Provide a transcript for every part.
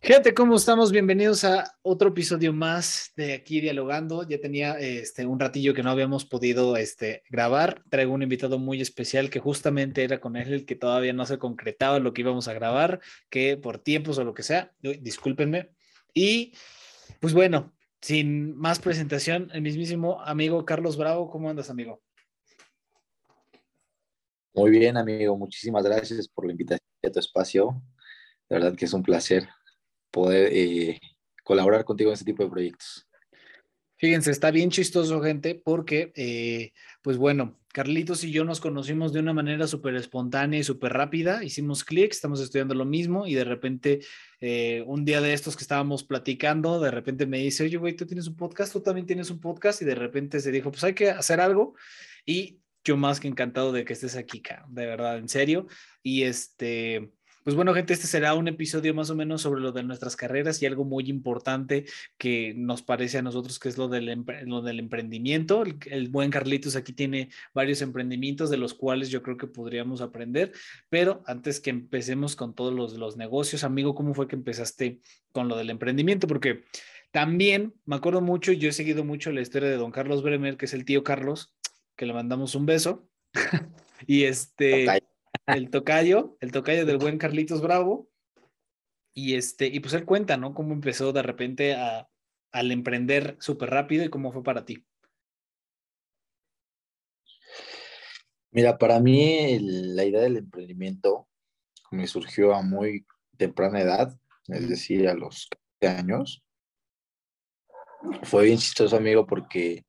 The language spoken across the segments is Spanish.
Gente, ¿cómo estamos? Bienvenidos a otro episodio más de aquí dialogando. Ya tenía este un ratillo que no habíamos podido este grabar. Traigo un invitado muy especial que justamente era con él el que todavía no se concretaba lo que íbamos a grabar, que por tiempos o lo que sea, discúlpenme. Y pues bueno, sin más presentación, el mismísimo amigo Carlos Bravo, ¿cómo andas, amigo? Muy bien, amigo. Muchísimas gracias por la invitación a tu espacio. De verdad que es un placer poder eh, colaborar contigo en este tipo de proyectos. Fíjense, está bien chistoso, gente, porque, eh, pues bueno, Carlitos y yo nos conocimos de una manera súper espontánea y súper rápida, hicimos clic, estamos estudiando lo mismo y de repente, eh, un día de estos que estábamos platicando, de repente me dice, oye, güey, tú tienes un podcast, tú también tienes un podcast y de repente se dijo, pues hay que hacer algo y yo más que encantado de que estés aquí, de verdad, en serio. Y este, pues bueno, gente, este será un episodio más o menos sobre lo de nuestras carreras y algo muy importante que nos parece a nosotros que es lo del, emprendimiento. El, buen Carlitos aquí tiene varios emprendimientos de los cuales yo creo que podríamos aprender, pero antes que empecemos con todos los, los negocios, amigo, ¿cómo fue que empezaste con lo del emprendimiento? Porque también me acuerdo mucho, yo he seguido mucho la historia de don Carlos Bremer, que es el tío Carlos, que le mandamos un beso. y este el tocayo, el tocayo del buen Carlitos Bravo. Y este, y pues él cuenta, ¿no? Cómo empezó de repente a, al emprender súper rápido y cómo fue para ti. Mira, para mí la idea del emprendimiento me surgió a muy temprana edad, es decir, a los 15 años. Fue bien chistoso, amigo, porque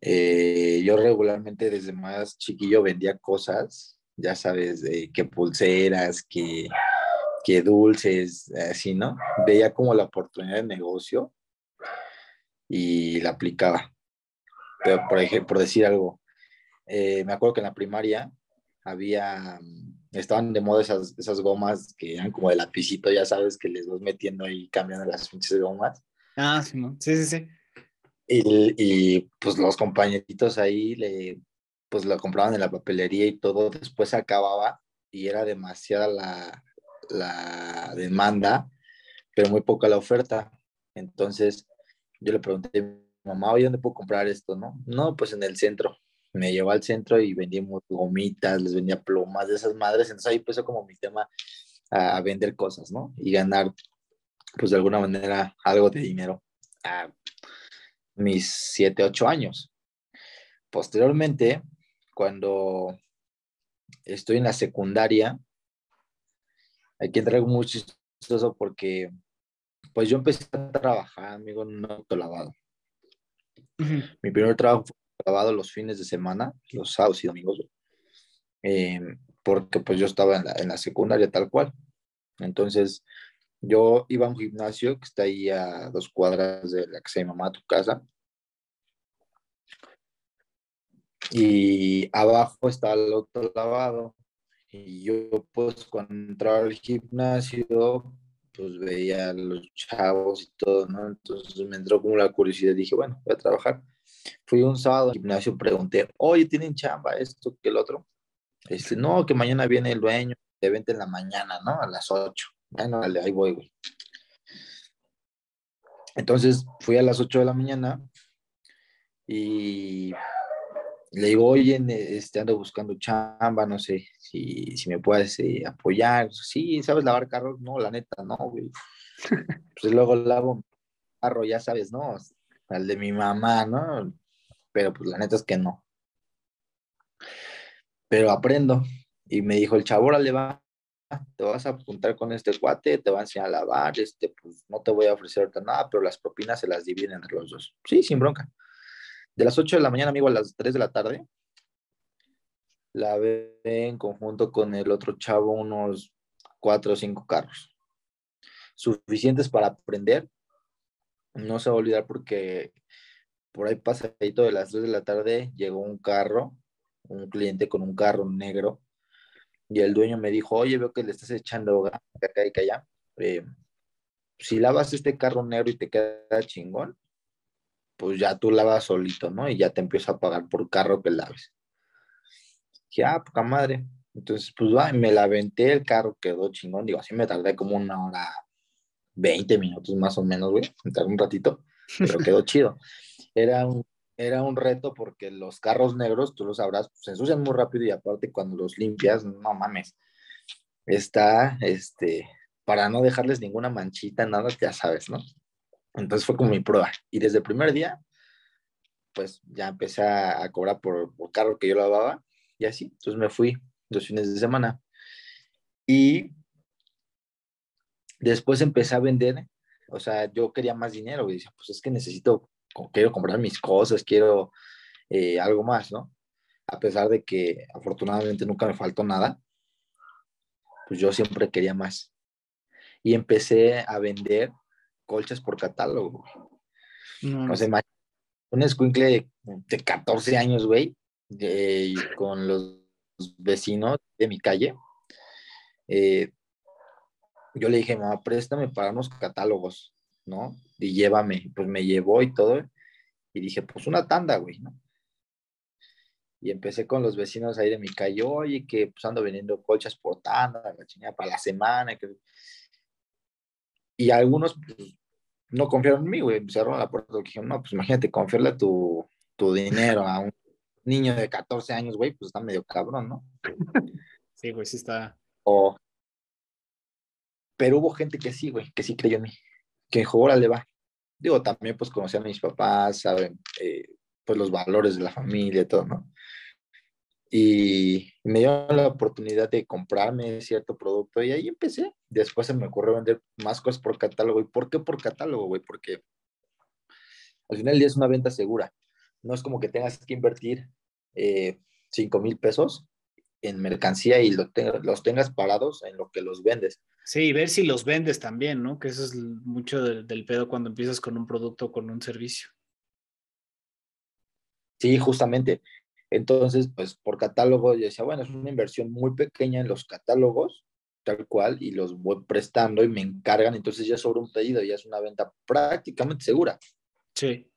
eh, yo regularmente desde más chiquillo vendía cosas ya sabes, de qué pulseras, qué, qué dulces, así, ¿no? Veía como la oportunidad de negocio y la aplicaba. Pero, por ejemplo, por decir algo, eh, me acuerdo que en la primaria había, estaban de moda esas, esas gomas que eran como de lapicito, ya sabes, que les vas metiendo ahí cambiando las pinches gomas. Ah, sí, sí, sí, sí. Y, y, pues los compañeritos ahí le pues lo compraban en la papelería y todo, después se acababa y era demasiada la, la demanda, pero muy poca la oferta. Entonces yo le pregunté a mi mamá, oye, ¿dónde puedo comprar esto? No, no, pues en el centro. Me llevó al centro y vendíamos gomitas, les vendía plumas de esas madres. Entonces ahí empezó como mi tema a, vender cosas, ¿no? Y ganar, pues de alguna manera, algo de dinero a mis siete, ocho años. Posteriormente, cuando estoy en la secundaria, aquí entra algo muy chistoso porque pues yo empecé a trabajar, amigo, en un autolavado. Mi primer trabajo fue lavado los fines de semana, los sábados y domingos, eh, porque pues yo estaba en la, en la, secundaria tal cual. Entonces, yo iba a un gimnasio que está ahí a dos cuadras de la que se llama tu casa, y abajo está el otro lavado. Y yo pues cuando entraba al gimnasio, pues veía los chavos y todo, ¿no? Entonces me entró como la curiosidad, dije, bueno, voy a trabajar. Fui un sábado al gimnasio, pregunté, oye, ¿tienen chamba esto que el otro? Este, no, que mañana viene el dueño, de vente en la mañana, ¿no? A las 8. Bueno, dale, ahí voy, güey. Entonces fui a las 8 de la mañana y le digo, oye, este, ando buscando chamba, no sé si, si me puedes eh, apoyar. Sí, ¿sabes lavar carros? No, la neta, no, güey. Pues luego lavo carro, ya sabes, ¿no? Al de mi mamá, ¿no? Pero pues la neta es que no. Pero aprendo. Y me dijo el chavo, le va, te vas a apuntar con este cuate, te va a enseñar a lavar, este, pues no te voy a ofrecer nada, pero las propinas se las dividen entre los dos. Sí, sin bronca de las 8 de la mañana, amigo, a las 3 de la tarde, la ve en conjunto con el otro chavo unos 4 o 5 carros. Suficientes para aprender. No se va a olvidar porque por ahí pasadito de las 3 de la tarde llegó un carro, un cliente con un carro negro, y el dueño me dijo, oye, veo que le estás echando acá y allá. Eh, si lavas este carro negro y te queda chingón, pues ya tú lavas solito, ¿no? Y ya te empieza a pagar por carro que laves. Dije, ah, poca madre. Entonces, pues va, me la aventé, el carro quedó chingón. Digo, así me tardé como una hora 20 minutos más o menos, güey, entrar un ratito, pero quedó chido. Era un, era un reto porque los carros negros, tú lo sabrás, se ensucian muy rápido y aparte cuando los limpias, no mames, está, este, para no dejarles ninguna manchita, nada, ya sabes, ¿no? Entonces fue como mi prueba. Y desde el primer día, pues ya empecé a, cobrar por, por carro que yo lavaba y así. Entonces me fui dos fines de semana. Y después empecé a vender, o sea, yo quería más dinero, y decía, pues es que necesito, quiero comprar mis cosas, quiero eh, algo más, ¿no? A pesar de que afortunadamente nunca me faltó nada, pues yo siempre quería más. Y empecé a vender colchas por catálogo. No, o sea, un escuincle de, 14 años, güey, con los vecinos de mi calle. Eh, yo le dije, mamá, préstame para unos catálogos, ¿no? Y llévame, pues me llevó y todo. Y dije, pues una tanda, güey, ¿no? Y empecé con los vecinos ahí de mi calle, oye, que pues ando vendiendo colchas por tanda, la chingada, para la semana. Y algunos pues, no confiaron en mí, güey, cerraron la puerta. Dije, no, pues imagínate, confiarle tu, tu dinero a un niño de 14 años, güey, pues está medio cabrón, ¿no? Sí, güey, sí está. O, pero hubo gente que sí, güey, que sí creyó en mí, que dijo, órale, va. Digo, también pues conocí a mis papás, saben, eh, pues los valores de la familia y todo, ¿no? Y me dio la oportunidad de comprarme cierto producto y ahí empecé. Después se me ocurrió vender más cosas por catálogo. ¿Y por qué por catálogo, güey? Porque al final es una venta segura. No es como que tengas que invertir eh, 5 mil pesos en mercancía y lo los tengas parados en lo que los vendes. Sí, ver si los vendes también, ¿no? Que eso es mucho del, pedo cuando empiezas con un producto o con un servicio. Sí, justamente. Entonces, pues por catálogo, yo decía, bueno, es una inversión muy pequeña en los catálogos, tal cual, y los voy prestando y me encargan, entonces ya sobre un pedido, ya es una venta prácticamente segura. Sí.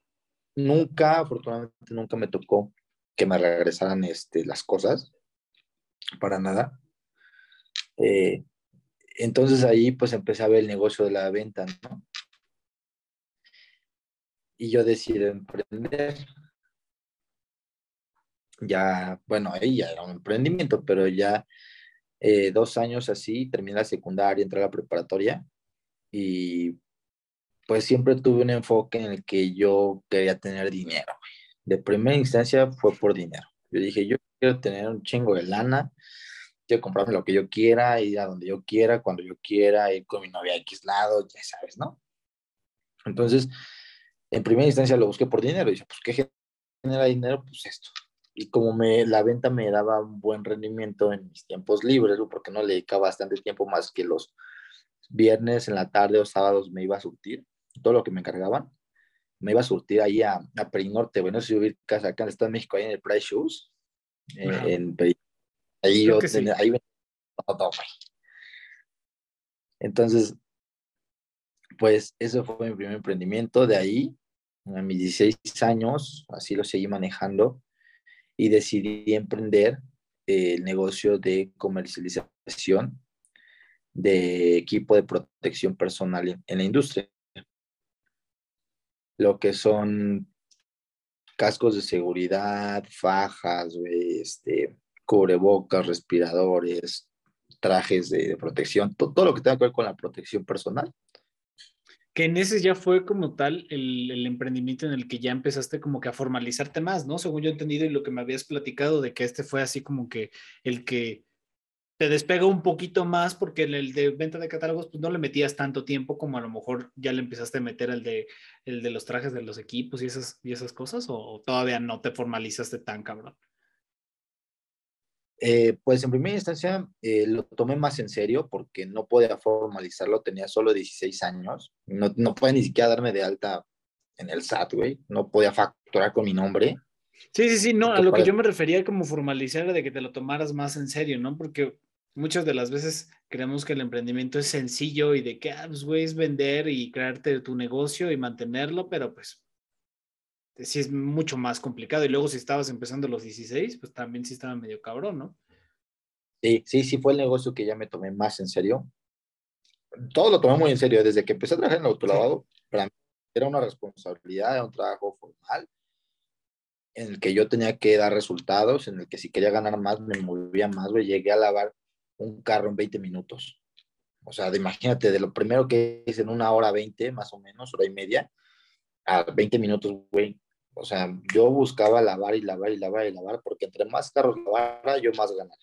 Nunca, afortunadamente, nunca me tocó que me regresaran este, las cosas para nada. Eh, entonces ahí pues empecé a ver el negocio de la venta, ¿no? Y yo decidí emprender. Ya, bueno, ahí ya era un emprendimiento, pero ya eh, dos años así, terminé la secundaria, entré a la preparatoria y pues siempre tuve un enfoque en el que yo quería tener dinero. De primera instancia fue por dinero. Yo dije, yo quiero tener un chingo de lana, quiero comprarme lo que yo quiera, ir a donde yo quiera, cuando yo quiera, ir con mi novia X lado, ya sabes, ¿no? Entonces, en primera instancia lo busqué por dinero. Y dije, pues, ¿qué genera dinero? Pues esto. Y como me, la venta me daba un buen rendimiento en mis tiempos libres, porque no le dedicaba bastante tiempo más que los viernes en la tarde o sábados me iba a surtir todo lo que me encargaban. Me iba a surtir ahí a, a Perinorte, bueno, si casa acá en el Estado de México, ahí en el Price Shoes, en Ahí yo tenía, ahí Entonces, pues eso fue mi primer emprendimiento. De ahí, a mis 16 años, así lo seguí manejando y decidí emprender el negocio de comercialización de equipo de protección personal en la industria. Lo que son cascos de seguridad, fajas, este, cubrebocas, respiradores, trajes de, protección, todo, lo que tenga que ver con la protección personal. En ese ya fue como tal el, emprendimiento en el que ya empezaste como que a formalizarte más, ¿no? Según yo he entendido y lo que me habías platicado de que este fue así como que el que te despega un poquito más porque en el de venta de catálogos pues no le metías tanto tiempo como a lo mejor ya le empezaste a meter el de, el de los trajes de los equipos y esas, y esas cosas o todavía no te formalizaste tan cabrón? Eh, pues en primera instancia eh, lo tomé más en serio porque no podía formalizarlo, tenía solo 16 años, no, no podía ni siquiera darme de alta en el SAT, güey, no podía facturar con mi nombre. Sí, sí, sí, no, a lo que yo me refería como formalizar de que te lo tomaras más en serio, ¿no? Porque muchas de las veces creemos que el emprendimiento es sencillo y de que, ah, pues, güey, es vender y crearte tu negocio y mantenerlo, pero pues sí es mucho más complicado. Y luego si estabas empezando los 16, pues también sí estaba medio cabrón, ¿no? Sí, sí, sí fue el negocio que ya me tomé más en serio. todo lo tomé muy en serio. Desde que empecé a trabajar en el autolavado, para mí era una responsabilidad, era un trabajo formal, en el que yo tenía que dar resultados, en el que si quería ganar más, me movía más, güey. Llegué a lavar un carro en 20 minutos. O sea, imagínate, de lo primero que hice en una hora 20, más o menos, hora y media, a 20 minutos, güey. O sea, yo buscaba lavar y lavar y lavar y lavar, porque entre más carros lavara, yo más ganaba.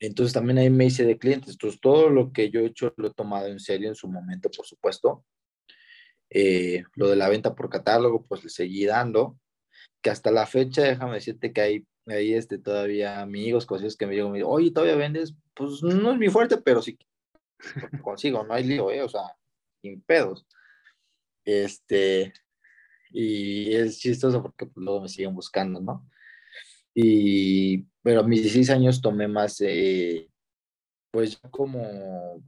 Entonces también ahí me hice de clientes. Entonces todo lo que yo he hecho lo he tomado en serio en su momento, por supuesto. Eh, lo de la venta por catálogo, pues le seguí dando. Que hasta la fecha, déjame decirte que hay, hay este, todavía amigos, cosas que me digo, oye, ¿todavía vendes? Pues no es mi fuerte, pero sí consigo, no hay lío, ¿eh? O sea, sin pedos. Este, y es chistoso porque pues, luego me siguen buscando, ¿no? Y, pero a mis 16 años tomé más, eh, pues como,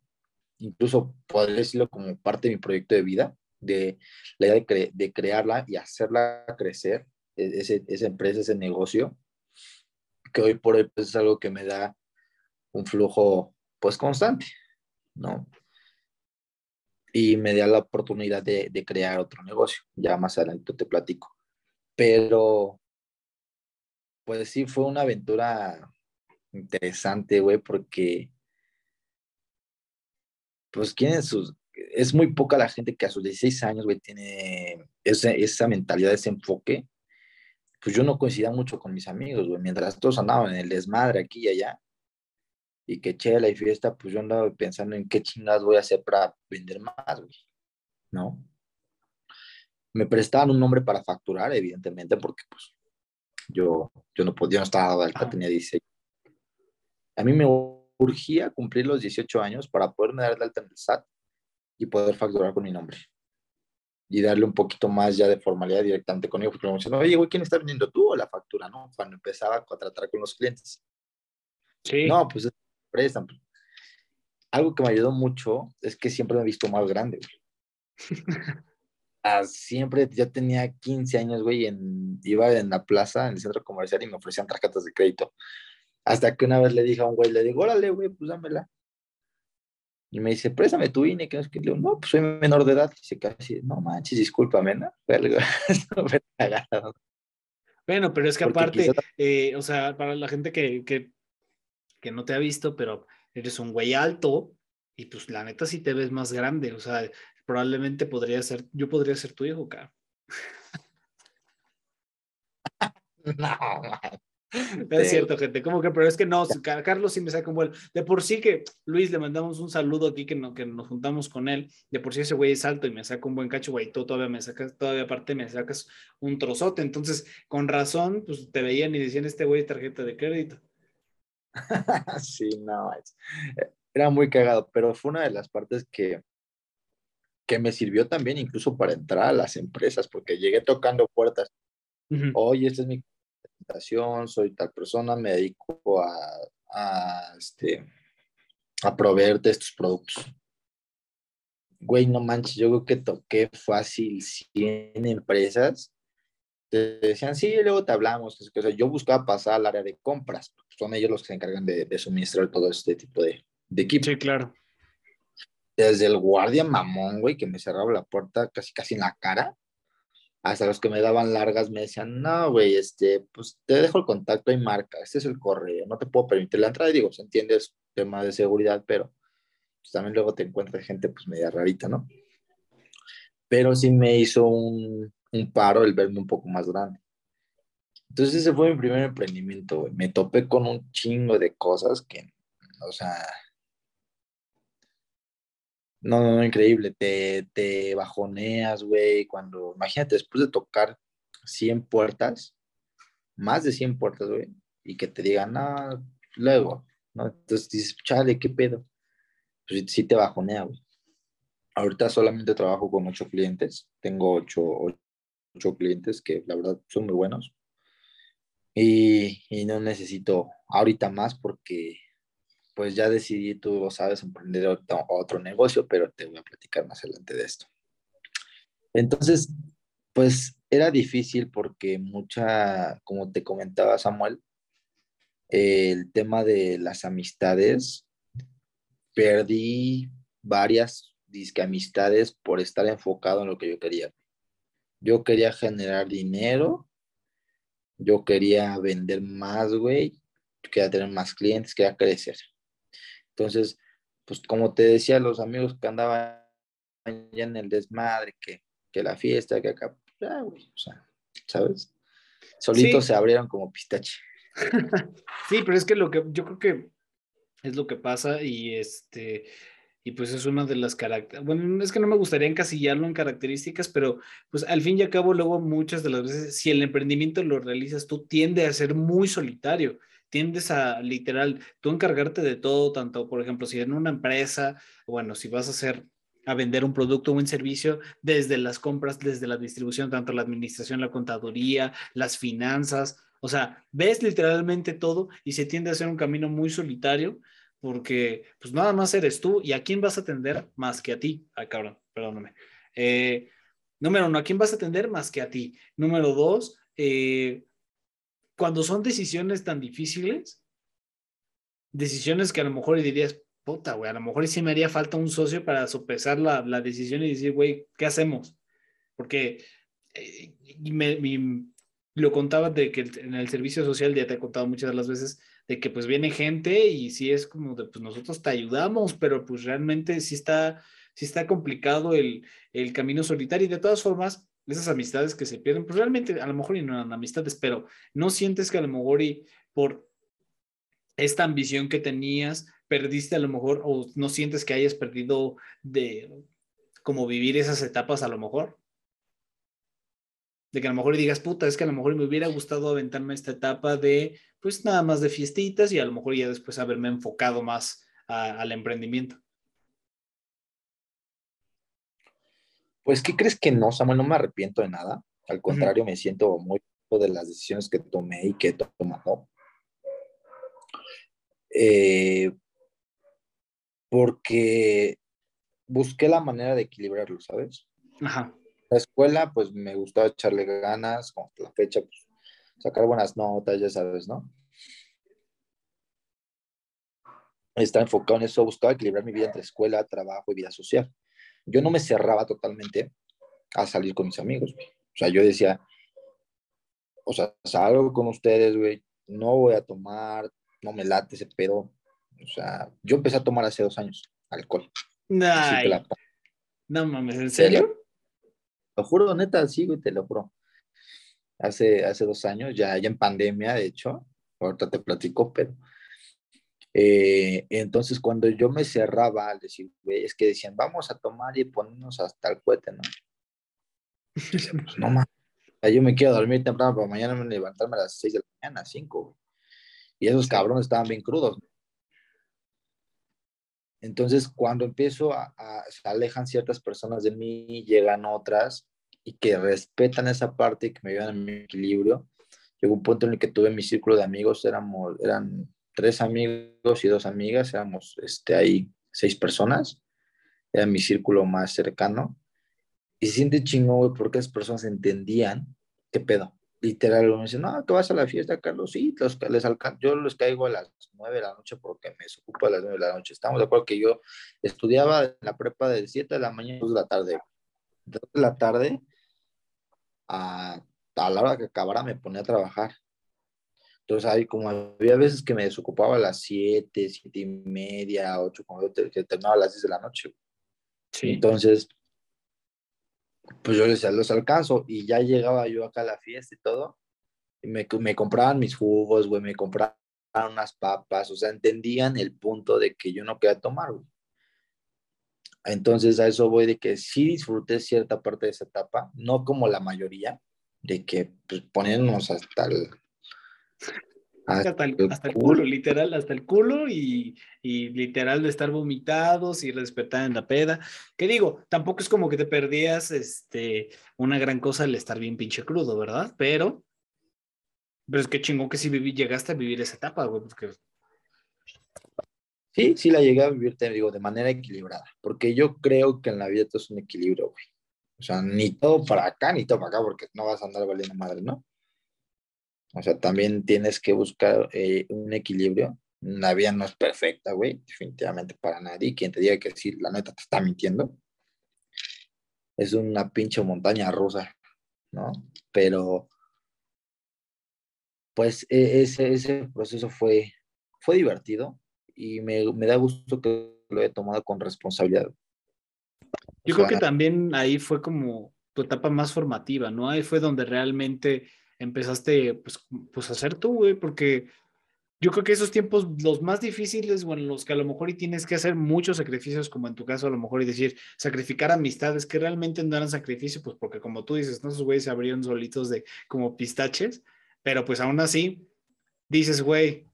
incluso podría decirlo como parte de mi proyecto de vida, de la idea de, de crearla y hacerla crecer, e, ese, esa empresa, ese negocio, que hoy por hoy pues, es algo que me da un flujo pues constante, ¿no? Y me da la oportunidad de, de crear otro negocio, ya más adelante te platico. Pero pues sí, fue una aventura interesante, güey, porque pues quieren sus, es muy poca la gente que a sus 16 años, güey, tiene esa, esa mentalidad, ese enfoque. Pues yo no coincidía mucho con mis amigos, güey, mientras todos andaban en el desmadre aquí y allá, y que chela y fiesta, pues yo andaba pensando en qué chingadas voy a hacer para vender más, güey, ¿no? Me prestaban un nombre para facturar, evidentemente, porque pues yo, yo no podía, no estaba alta, tenía 16. A mí me urgía cumplir los 18 años para poderme dar de alta en el SAT y poder facturar con mi nombre. Y darle un poquito más ya de formalidad directamente conmigo, porque me decían, oye, güey, ¿quién está vendiendo tú o la factura? ¿No? Cuando empezaba a tratar con los clientes. Sí. No, pues prestan. Algo que me ayudó mucho es que siempre me he visto más grande, siempre, ya tenía 15 años, güey, en, iba en la plaza, en el centro comercial y me ofrecían tarjetas de crédito. Hasta que una vez le dije a un güey, le digo, órale, güey, pues dámela. Y me dice, préstame tu INE, que no es que le digo, no, pues soy menor de edad. Y dice casi, no manches, discúlpame, ¿no? bueno, pero es que aparte, eh, o sea, para la gente que, que, que no te ha visto, pero eres un güey alto y pues la neta sí te ves más grande, o sea, probablemente podría ser, yo podría ser tu hijo, cara. no, es cierto, gente. Como que, pero es que no, Carlos sí me saca un vuelo. De por sí que, Luis, le mandamos un saludo aquí que, no, que nos juntamos con él. De por sí ese güey es alto y me saca un buen cacho, güey. Tú todavía me sacas, todavía aparte me sacas un trozote. Entonces, con razón, pues te veían y decían, este güey tarjeta de crédito. sí, no, era muy cagado, pero fue una de las partes que, que me sirvió también incluso para entrar a las empresas, porque llegué tocando puertas. Oye, esta es mi presentación, soy tal persona, me dedico a, a, este, a proveerte estos productos. Güey, no manches, yo creo que toqué fácil 100 empresas. Te decían, sí, luego te hablamos. yo buscaba pasar al área de compras, son ellos los que se encargan de, de suministrar todo este tipo de, de equipo. Sí, claro desde el guardia mamón, güey, que me cerraba la puerta casi casi en la cara, hasta los que me daban largas me decían, no, güey, este, pues te dejo el contacto y marca, este es el correo, no te puedo permitir la entrada, y digo, se entiende, es tema de seguridad, pero pues, también luego te encuentras gente pues media rarita, ¿no? Pero sí me hizo un, un paro el verme un poco más grande. Entonces ese fue mi primer emprendimiento, güey. Me topé con un chingo de cosas que, o sea, no, no, no, increíble. Te, te bajoneas, güey. Cuando, imagínate, después de tocar 100 puertas, más de 100 puertas, güey, y que te digan, no, luego, ¿no? Entonces dices, chale, ¿qué pedo? Pues sí te bajonea, güey. Ahorita solamente trabajo con ocho clientes. Tengo ocho, ocho clientes que la verdad son muy buenos. Y, y no necesito ahorita más porque pues ya decidí, tú lo sabes, emprender otro, negocio, pero te voy a platicar más adelante de esto. Entonces, pues era difícil porque mucha, como te comentaba Samuel, el tema de las amistades perdí varias disque amistades por estar enfocado en lo que yo quería. Yo quería generar dinero, yo quería vender más, güey, yo quería tener más clientes, quería crecer. Entonces, pues como te decía, los amigos que andaban ya en el desmadre, que, que la fiesta, que acá, ya, güey, o sea, ¿sabes? Solitos se abrieron como pistache. sí, pero es que lo que yo creo que es lo que pasa y este y pues es una de las características, bueno, es que no me gustaría encasillarlo en características, pero pues al fin y al cabo luego muchas de las veces si el emprendimiento lo realizas tú tiende a ser muy solitario, tiendes a literal tú encargarte de todo, tanto por ejemplo si en una empresa, bueno, si vas a hacer a vender un producto o un servicio desde las compras, desde la distribución, tanto la administración, la contaduría, las finanzas, o sea, ves literalmente todo y se tiende a hacer un camino muy solitario porque pues nada más eres tú y a quién vas a atender más que a ti. Ay, cabrón, perdóname. Eh, número uno, ¿a quién vas a atender más que a ti? Número dos, eh, cuando son decisiones tan difíciles, decisiones que a lo mejor dirías, puta, güey, a lo mejor sí me haría falta un socio para sopesar la, la decisión y decir, güey, ¿qué hacemos? Porque eh, me, lo contaba de que en el servicio social, ya te he contado muchas de las veces, de que pues viene gente y sí es como de, pues nosotros te ayudamos, pero pues realmente sí está, sí está complicado el, el camino solitario. Y de todas formas, esas amistades que se pierden, pues realmente a lo mejor y no eran amistades, pero no sientes que a lo mejor y por esta ambición que tenías, perdiste a lo mejor o no sientes que hayas perdido de como vivir esas etapas a lo mejor de que a lo mejor digas, puta, es que a lo mejor me hubiera gustado aventarme esta etapa de, pues nada más de fiestitas y a lo mejor ya después haberme enfocado más al emprendimiento. Pues, ¿qué crees que no, Samuel? No me arrepiento de nada. Al contrario, me siento muy de las decisiones que tomé y que he tomado. Eh, porque busqué la manera de equilibrarlo, ¿sabes? Ajá la escuela, pues me gustaba echarle ganas, con la fecha, pues sacar buenas notas, ya sabes, ¿no? Estaba enfocado en eso, buscaba equilibrar mi vida entre escuela, trabajo y vida social. Yo no me cerraba totalmente a salir con mis amigos, güey. O sea, yo decía, o sea, salgo con ustedes, güey, no voy a tomar, no me late ese pedo. O sea, yo empecé a tomar hace dos años alcohol. No mames, ¿en serio? Lo juro, neta, sí, güey, te lo juro. Hace, hace dos años, ya, ya en pandemia, de hecho, ahorita te platico, pero eh, entonces cuando yo me cerraba al decir, güey, es que decían, vamos a tomar y ponernos hasta el cohete, ¿no? pues no más. Yo me quiero dormir temprano para mañana me levantarme a las seis de la mañana, cinco. Y esos cabrones estaban bien crudos. Entonces, cuando empiezo a, a, se alejan ciertas personas de mí, llegan otras, y que respetan esa parte y que me ayudan a mi equilibrio. Llegó un punto en el que tuve mi círculo de amigos, éramos, eran tres amigos y dos amigas, éramos este, ahí seis personas, era mi círculo más cercano. Y se siente chingón, güey, porque esas personas entendían qué pedo. Literal, me dicen, no, que vas a la fiesta, Carlos, sí, los, les yo les caigo a las nueve de la noche porque me desocupo a las nueve de la noche. Estamos de acuerdo que yo estudiaba en la prepa de 7 de la mañana a 2 de la tarde. De la tarde a, la hora que acabara me ponía a trabajar. Entonces, ahí como había veces que me desocupaba a las 7, 7 y media, 8, como que terminaba a las 10 de la noche. Entonces, pues yo decía, los alcanzo y ya llegaba yo acá a la fiesta y todo, y me, me compraban mis jugos, güey, me compraban unas papas, o sea, entendían el punto de que yo no quería tomar, güey. Entonces a eso voy de que sí disfruté cierta parte de esa etapa, no como la mayoría, de que pues ponernos hasta el... Hasta, el, culo, literal, hasta el culo y, y, literal de estar vomitados y respetar en la peda. Que digo, tampoco es como que te perdías este, una gran cosa el estar bien pinche crudo, ¿verdad? Pero, pero es que chingón que si viví, llegaste a vivir esa etapa, güey, porque Sí, sí la llegué a vivir, te digo, de manera equilibrada, porque yo creo que en la vida todo es un equilibrio, güey. O sea, ni todo para acá, ni todo para acá, porque no vas a andar valiendo madre, ¿no? O sea, también tienes que buscar eh, un equilibrio La vida no es perfecta, güey, definitivamente para nadie. Quien te diga que sí, la neta te está mintiendo. Es una pinche montaña rusa, ¿no? Pero, pues e, ese, ese proceso fue, fue divertido y me, me da gusto que lo haya tomado con responsabilidad. Yo creo que también ahí fue como tu etapa más formativa, ¿no? Ahí fue donde realmente empezaste, pues, pues a ser tú, güey, porque yo creo que esos tiempos, los más difíciles, bueno, los que a lo mejor y tienes que hacer muchos sacrificios, como en tu caso a lo mejor, y decir, sacrificar amistades que realmente no eran sacrificio, pues porque como tú dices, ¿no? Esos güeyes se abrieron solitos de como pistaches, pero pues aún así, dices, güey,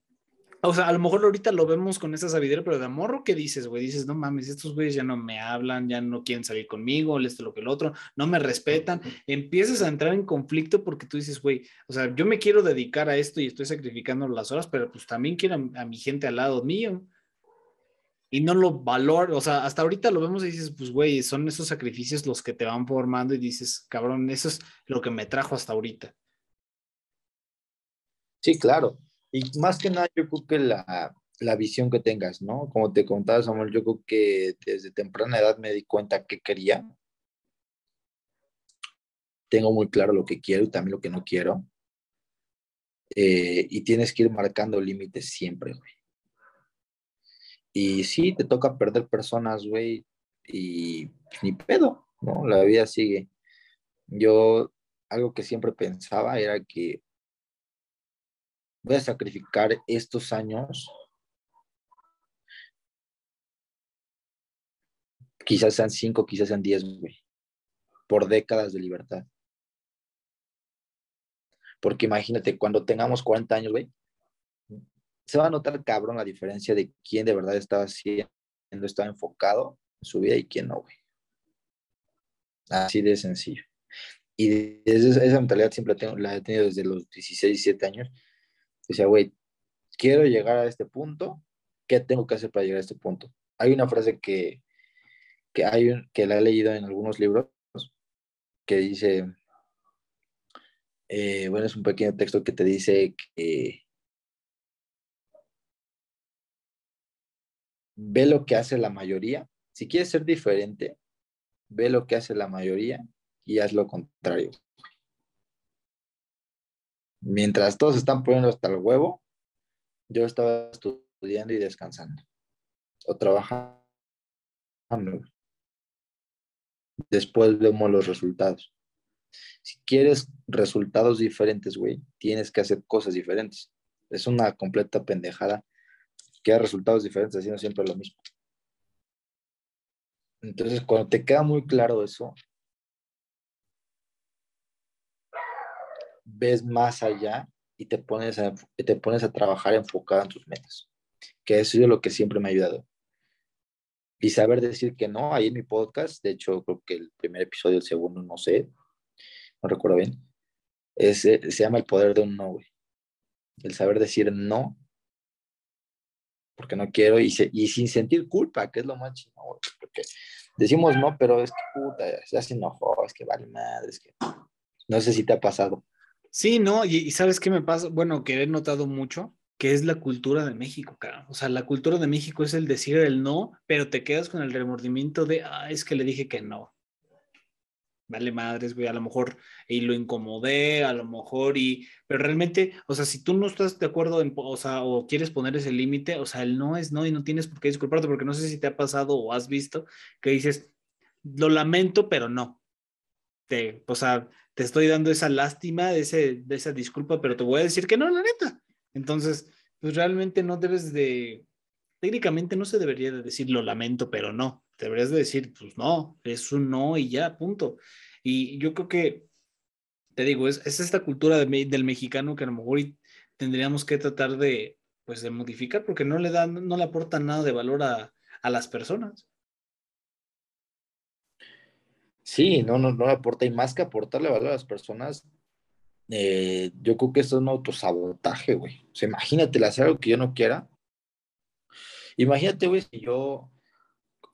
o sea, a lo mejor ahorita lo vemos con esa sabiduría, pero de amor, ¿qué dices, güey? Dices, no mames, estos güeyes ya no me hablan, ya no quieren salir conmigo, esto, lo que el otro, no me respetan. Empiezas a entrar en conflicto porque tú dices, güey, o sea, yo me quiero dedicar a esto y estoy sacrificando las horas, pero pues también quiero a, mi gente al lado mío. Y no lo valoro, o sea, hasta ahorita lo vemos y dices, pues, güey, son esos sacrificios los que te van formando y dices, cabrón, eso es lo que me trajo hasta ahorita. Sí, claro. Y más que nada, yo creo que la, la visión que tengas, ¿no? Como te contaba Samuel, yo creo que desde temprana edad me di cuenta que quería. Tengo muy claro lo que quiero y también lo que no quiero. Eh, y tienes que ir marcando límites siempre, güey. Y sí, te toca perder personas, güey, y ni pedo, ¿no? La vida sigue. Yo, algo que siempre pensaba era que voy a sacrificar estos años, quizás sean cinco, quizás sean diez, güey, por décadas de libertad. Porque imagínate, cuando tengamos 40 años, güey, se va a notar cabrón la diferencia de quién de verdad estaba haciendo, estaba enfocado en su vida y quién no, güey. Así de sencillo. Y desde esa mentalidad siempre la he tenido desde los 16, 17 años Decía, güey, quiero llegar a este punto, ¿qué tengo que hacer para llegar a este punto? Hay una frase que, que, hay que la he leído en algunos libros que dice, eh, bueno, es un pequeño texto que te dice que ve lo que hace la mayoría. Si quieres ser diferente, ve lo que hace la mayoría y haz lo contrario. Mientras todos están poniendo hasta el huevo, yo estaba estudiando y descansando o trabajando. Después vemos los resultados. Si quieres resultados diferentes, güey, tienes que hacer cosas diferentes. Es una completa pendejada que hay resultados diferentes haciendo siempre lo mismo. Entonces, cuando te queda muy claro eso, ves más allá y te pones a, te pones a trabajar enfocado en tus metas, que eso es lo que siempre me ha ayudado. Y saber decir que no, ahí en mi podcast, de hecho creo que el primer episodio, el segundo, no sé, no recuerdo bien, se llama el poder de un no, güey. El saber decir no, porque no quiero, y, y sin sentir culpa, que es lo más chino, porque decimos no, pero es que puta, se hace enojo, es que vale madre, es que no sé si te ha pasado. Sí, no, y, ¿sabes qué me pasa? Bueno, que he notado mucho, que es la cultura de México, cara. O sea, la cultura de México es el decir el no, pero te quedas con el remordimiento de, ah, es que le dije que no. Vale madres, güey, a lo mejor y lo incomodé, a lo mejor y, pero realmente, o sea, si tú no estás de acuerdo en, o sea, o quieres poner ese límite, o sea, el no es no y no tienes por qué disculparte, porque no sé si te ha pasado o has visto que dices, lo lamento, pero no. Te, o sea, te estoy dando esa lástima, ese, de esa disculpa, pero te voy a decir que no, la neta. Entonces, pues realmente no debes de, técnicamente no se debería de decir lo lamento, pero no. Deberías de decir, pues no, es un no y ya, punto. Y yo creo que, te digo, es, es esta cultura del mexicano que a lo mejor tendríamos que tratar de, pues, de modificar porque no le da, no le aporta nada de valor a, a las personas. Sí, no, no, no aporta, y más que aportarle valor a las personas, eh, yo creo que esto es un autosabotaje, güey. O sea, imagínate hacer algo que yo no quiera. Imagínate, güey, si yo.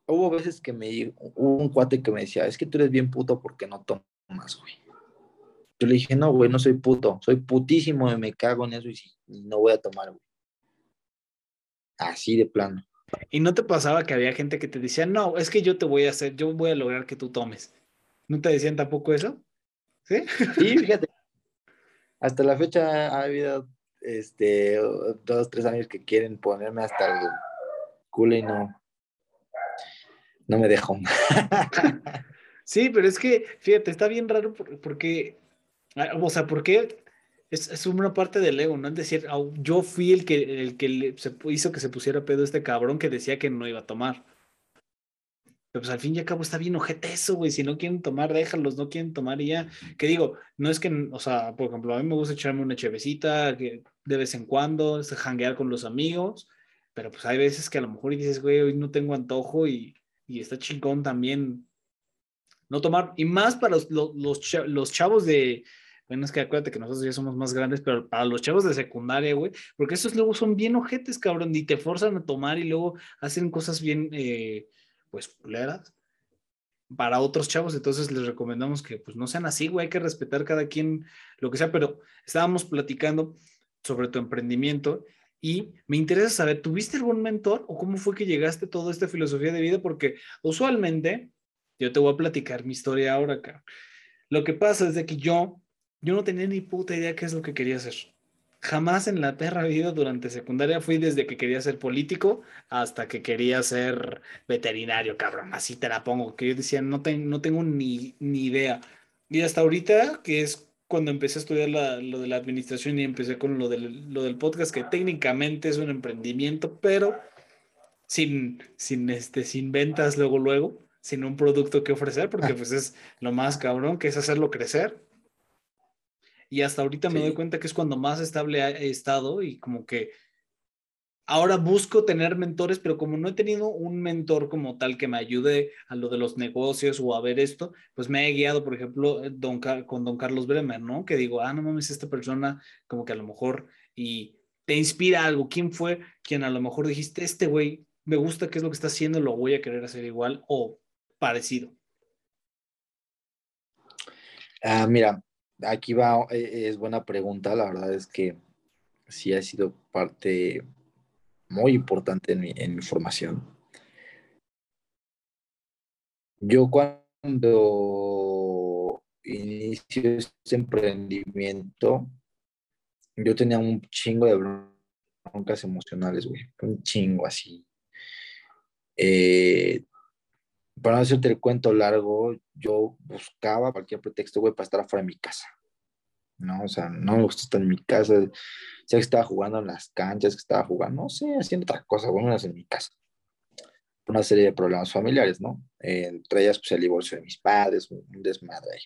Hubo veces que me. Hubo un cuate que me decía, es que tú eres bien puto porque no tomas, güey. Yo le dije, no, güey, no soy puto. Soy putísimo y me cago en eso y, no voy a tomar, güey. así de plano. ¿Y no te pasaba que había gente que te decía, no, es que yo te voy a hacer, yo voy a lograr que tú tomes? ¿No te decían tampoco eso? Sí, sí fíjate. Hasta la fecha ha habido este, dos, tres años que quieren ponerme hasta el culo y no, no me dejo. sí, pero es que, fíjate, está bien raro porque, ah, o sea, porque es, es, una parte del ego, ¿no? Es decir, yo fui el que, el que hizo que se pusiera pedo este cabrón que decía que no iba a tomar. Pero pues al fin y al cabo está bien ojete eso, güey. Si no quieren tomar, déjalos, no quieren tomar y ya. Que digo, no es que, o sea, por ejemplo, a mí me gusta echarme una chevecita que de vez en cuando, es janguear con los amigos, pero pues hay veces que a lo mejor dices, güey, hoy no tengo antojo y, y está chingón también no tomar. Y más para los, los, los chavos de, bueno, es que acuérdate que nosotros ya somos más grandes, pero para los chavos de secundaria, güey, porque esos luego son bien ojetes, cabrón, y te forzan a tomar y luego hacen cosas bien, eh, pues, culeras para otros chavos, entonces les recomendamos que pues no sean así, güey, hay que respetar cada quien lo que sea, pero estábamos platicando sobre tu emprendimiento y me interesa saber, ¿tuviste algún mentor o cómo fue que llegaste a toda esta filosofía de vida? Porque usualmente, yo te voy a platicar mi historia ahora, acá. Lo que pasa es de que yo yo no tenía ni puta idea qué es lo que quería hacer. Jamás en la perra vida durante secundaria fui desde que quería ser político hasta que quería ser veterinario, cabrón. Así te la pongo, que yo decía, no, no tengo ni, ni idea. Y hasta ahorita, que es cuando empecé a estudiar lo de la administración y empecé con lo del, lo del podcast, que técnicamente es un emprendimiento, pero sin, sin, este, sin ventas luego, luego, sin un producto que ofrecer, porque pues es lo más cabrón, que es hacerlo crecer y hasta ahorita me doy cuenta que es cuando más estable he estado y como que ahora busco tener mentores, pero como no he tenido un mentor como tal que me ayude a lo de los negocios o a ver esto, pues me he guiado, por ejemplo, eh, don, con don Carlos Bremer, ¿no? Que digo, ah, no mames, esta persona como que a lo mejor y te inspira algo. ¿Quién fue quien a lo mejor dijiste, este güey, me gusta qué es lo que está haciendo, lo voy a querer hacer igual o parecido? Ah, mira, aquí va, eh, es buena pregunta, la verdad es que sí ha sido parte muy importante en mi, formación. Yo cuando inicio este emprendimiento, yo tenía un chingo de broncas emocionales, güey, un chingo así. Eh, para no hacerte el cuento largo, yo buscaba cualquier pretexto, güey, para estar afuera de mi casa. ¿No? O sea, no me gusta estar en mi casa. Sé que estaba jugando en las canchas, que estaba jugando, no sé, haciendo otra cosa, bueno, en mi casa. Una serie de problemas familiares, ¿no? entre ellas, pues, el divorcio de mis padres, un, desmadre ahí.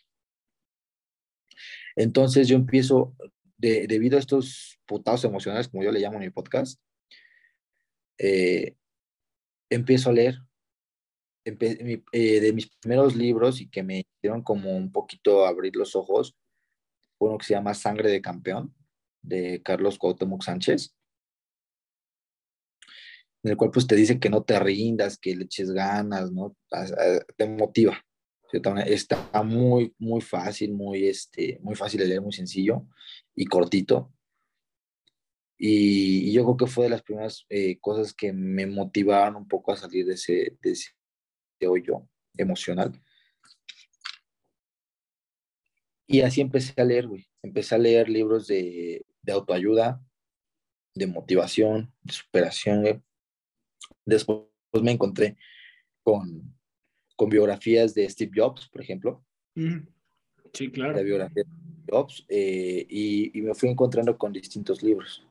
Entonces yo empiezo, debido a estos putados emocionales, como yo le llamo en mi podcast, eh, empiezo a leer eh, de mis primeros libros y que me hicieron como un poquito abrir los ojos, uno que se llama Sangre de Campeón, de Carlos Cuauhtémoc Sánchez, en el cual pues te dice que no te rindas, que le eches ganas, ¿no? Te motiva. Está muy, muy fácil, muy, este, muy fácil de leer, muy sencillo y cortito. Y, yo creo que fue de las primeras eh, cosas que me motivaron un poco a salir de ese, de ese de hoyo emocional. Y así empecé a leer, güey. Empecé a leer libros de, autoayuda, de motivación, de superación, Después me encontré con, biografías de Steve Jobs, por ejemplo. Sí, claro. De biografía de Jobs, eh, y, y, me fui encontrando con distintos libros.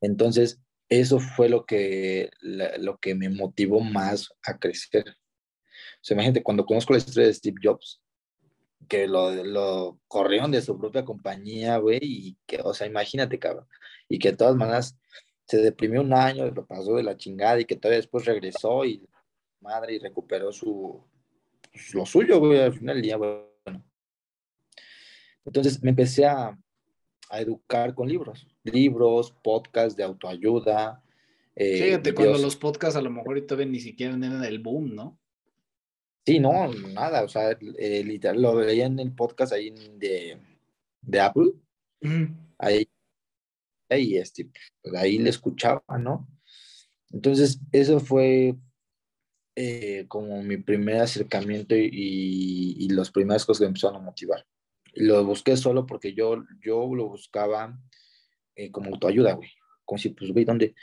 Entonces, eso fue lo que, lo que me motivó más a crecer. O sea, imagínate, cuando conozco la historia de Steve Jobs, que lo, lo corrieron de su propia compañía, güey, y que, o sea, imagínate, cabrón, y que de todas maneras se deprimió un año, lo pasó de la chingada y que todavía después regresó y madre y recuperó su, pues, lo suyo, güey, al final del día, bueno. Entonces me empecé a, a educar con libros, libros, podcasts de autoayuda. Eh, Fíjate, cuando los podcasts a lo mejor todavía ni siquiera eran el boom, ¿no? Sí, no, nada, o sea, eh, literal, lo veía en el podcast ahí de, de Apple, ahí, ahí, este, pues, ahí le escuchaba, ¿no? Entonces, eso fue eh, como mi primer acercamiento y, y, las primeras cosas que me empezaron a motivar. Lo busqué solo porque yo, yo lo buscaba eh, como autoayuda, güey. Como si, pues, güey, ¿dónde?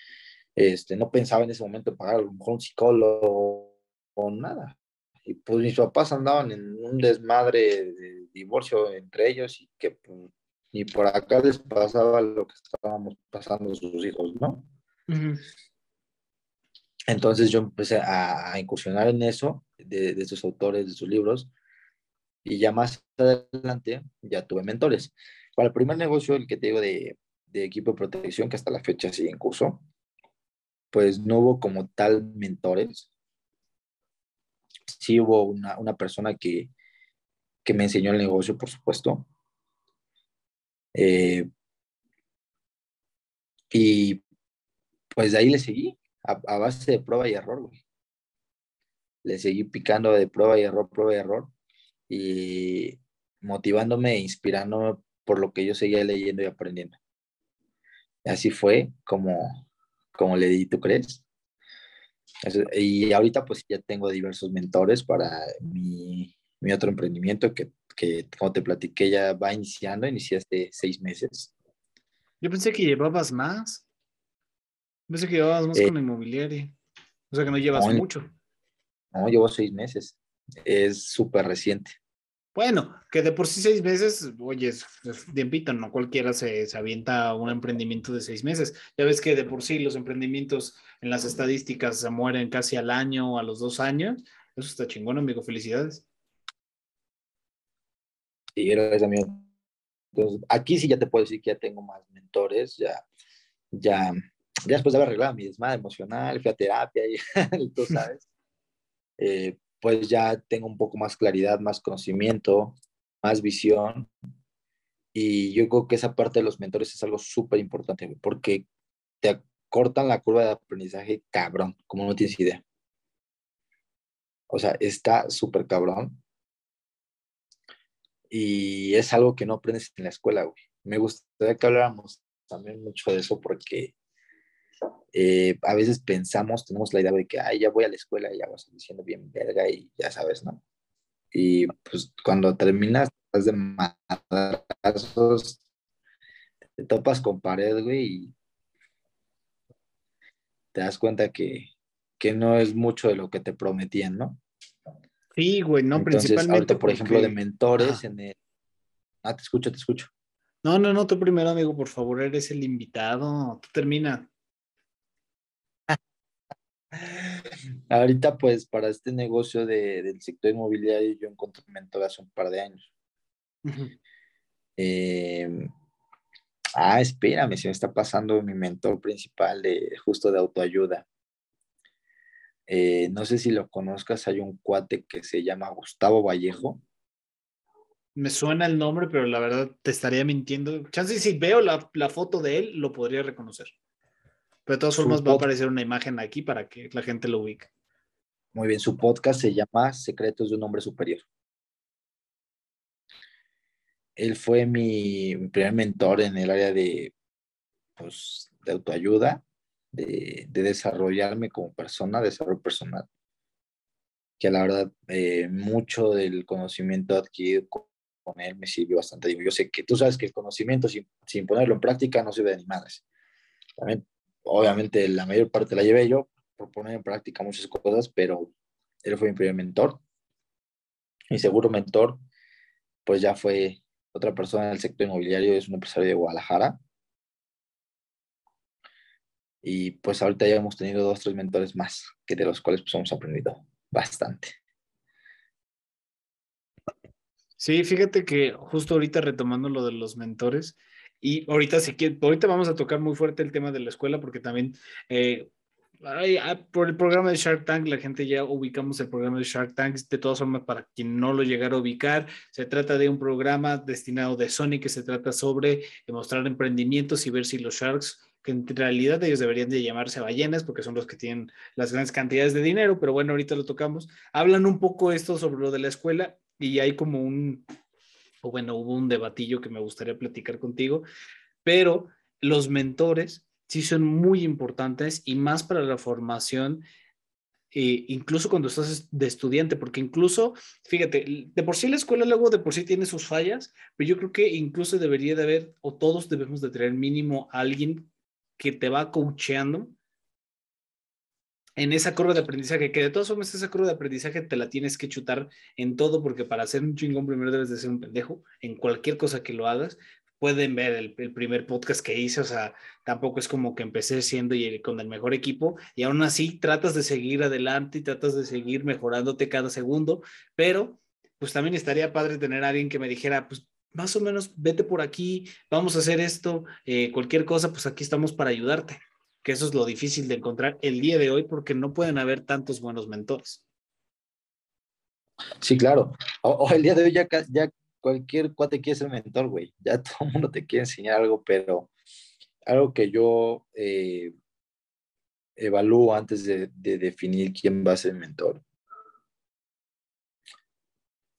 Este, no pensaba en ese momento pagar a lo mejor un psicólogo o nada. Y pues mis papás andaban en un desmadre de divorcio entre ellos y que pues, ni por acá les pasaba lo que estábamos pasando sus hijos, ¿no? Entonces yo empecé a, incursionar en eso, de, de estos autores, de sus libros, y ya más adelante ya tuve mentores. Para el primer negocio, el que te digo de, equipo de protección, que hasta la fecha sigue en curso, pues no hubo como tal mentores. Sí hubo una, una persona que, que me enseñó el negocio, por supuesto, eh, y pues de ahí le seguí, a, base de prueba y error, güey. Le seguí picando de prueba y error, prueba y error, y motivándome e inspirándome por lo que yo seguía leyendo y aprendiendo. así fue como, como le di, ¿tú crees? y ahorita pues ya tengo diversos mentores para mi, mi otro emprendimiento que que como te platiqué ya va iniciando, inicié hace seis meses. Yo pensé que llevabas más. Pensé que llevabas más eh, con inmobiliaria. O sea que no llevas mucho. No, llevo seis meses. Es súper reciente. Bueno, que de por sí seis meses, oye, es, tiempito, no cualquiera se, se, avienta un emprendimiento de seis meses. Ya ves que de por sí los emprendimientos en las estadísticas se mueren casi al año o a los dos años. Eso está chingón, amigo. Felicidades. Sí, gracias, amigo. Entonces, aquí sí ya te puedo decir que ya tengo más mentores, ya, ya, ya después de haber arreglado mi desmadre emocional, fui a terapia y tú sabes, eh, pues ya tengo un poco más claridad, más conocimiento, más visión. Y yo creo que esa parte de los mentores es algo súper importante, porque te cortan la curva de aprendizaje cabrón, como no tienes idea. O sea, está súper cabrón y es algo que no aprendes en la escuela, güey. Me gustaría que habláramos también mucho de eso porque eh, a veces pensamos, tenemos la idea de que, ay, ya voy a la escuela, ya vas diciendo bien verga y ya sabes, ¿no? Y pues cuando terminas, estás de madrazos, te topas con pared, güey, y te das cuenta que, que no es mucho de lo que te prometían, ¿no? Sí, güey, no, principalmente. por ejemplo, de mentores en el... Ah, te escucho, te escucho. No, no, no, tú primero, amigo, por favor, eres el invitado. Tú termina. Ahorita, pues, para este negocio del sector inmobiliario, yo encontré un mentor hace un par de años. Em, ah, espérame, se me está pasando mi mentor principal de justo de autoayuda. Eh, no sé si lo conozcas, hay un cuate que se llama Gustavo Vallejo. Me suena el nombre, pero la verdad te estaría mintiendo. Chance si veo la, foto de él, lo podría reconocer. Pero de todas formas va a aparecer una imagen aquí para que la gente lo ubique. Muy bien, su podcast se llama Secretos de un Hombre Superior. Él fue mi, mi primer mentor en el área de, pues, de autoayuda de, desarrollarme como persona, desarrollo personal, que la verdad eh, mucho del conocimiento adquirido con, él me sirvió bastante. Yo sé que tú sabes que el conocimiento sin, sin ponerlo en práctica no sirve de ni madres. También, obviamente, la mayor parte la llevé yo por poner en práctica muchas cosas, pero él fue mi primer mentor. Mi seguro mentor, pues ya fue otra persona en el sector inmobiliario, es un empresario de Guadalajara, y pues ahorita ya hemos tenido dos, tres mentores más, que de los cuales pues hemos aprendido bastante. Sí, fíjate que justo ahorita retomando lo de los mentores, y ahorita sí que ahorita vamos a tocar muy fuerte el tema de la escuela, porque también eh, ah, por el programa de Shark Tank, la gente ya ubicamos el programa de Shark Tank. De todas formas, para quien no lo llegara a ubicar, se trata de un programa destinado de Sony que se trata sobre mostrar emprendimientos y ver si los Sharks que en realidad ellos deberían de llamarse ballenas porque son los que tienen las grandes cantidades de dinero, pero bueno, ahorita lo tocamos. Hablan un poco esto sobre lo de la escuela y hay como un, o bueno, hubo un debatillo que me gustaría platicar contigo, pero los mentores sí son muy importantes y más para la formación eh, incluso cuando estás de estudiante, porque incluso, fíjate, de por sí la escuela luego de por sí tiene sus fallas, pero yo creo que incluso debería de haber, o todos debemos de tener mínimo alguien que te va coacheando en esa curva de aprendizaje, que de todas formas esa curva de aprendizaje te la tienes que chutar en todo, porque para ser un chingón primero debes de ser un pendejo en cualquier cosa que lo hagas, pueden ver el, primer podcast que hice, o sea, tampoco es como que empecé siendo y, con el mejor equipo y aún así tratas de seguir adelante y tratas de seguir mejorándote cada segundo, pero pues también estaría padre tener a alguien que me dijera, pues más o menos vete por aquí, vamos a hacer esto, eh, cualquier cosa, pues aquí estamos para ayudarte, que eso es lo difícil de encontrar el día de hoy porque no pueden haber tantos buenos mentores. Sí, claro. O, el día de hoy ya, ya cualquier cuate quiere ser mentor, güey. Ya todo el mundo te quiere enseñar algo, pero algo que yo eh, evalúo antes de, definir quién va a ser mentor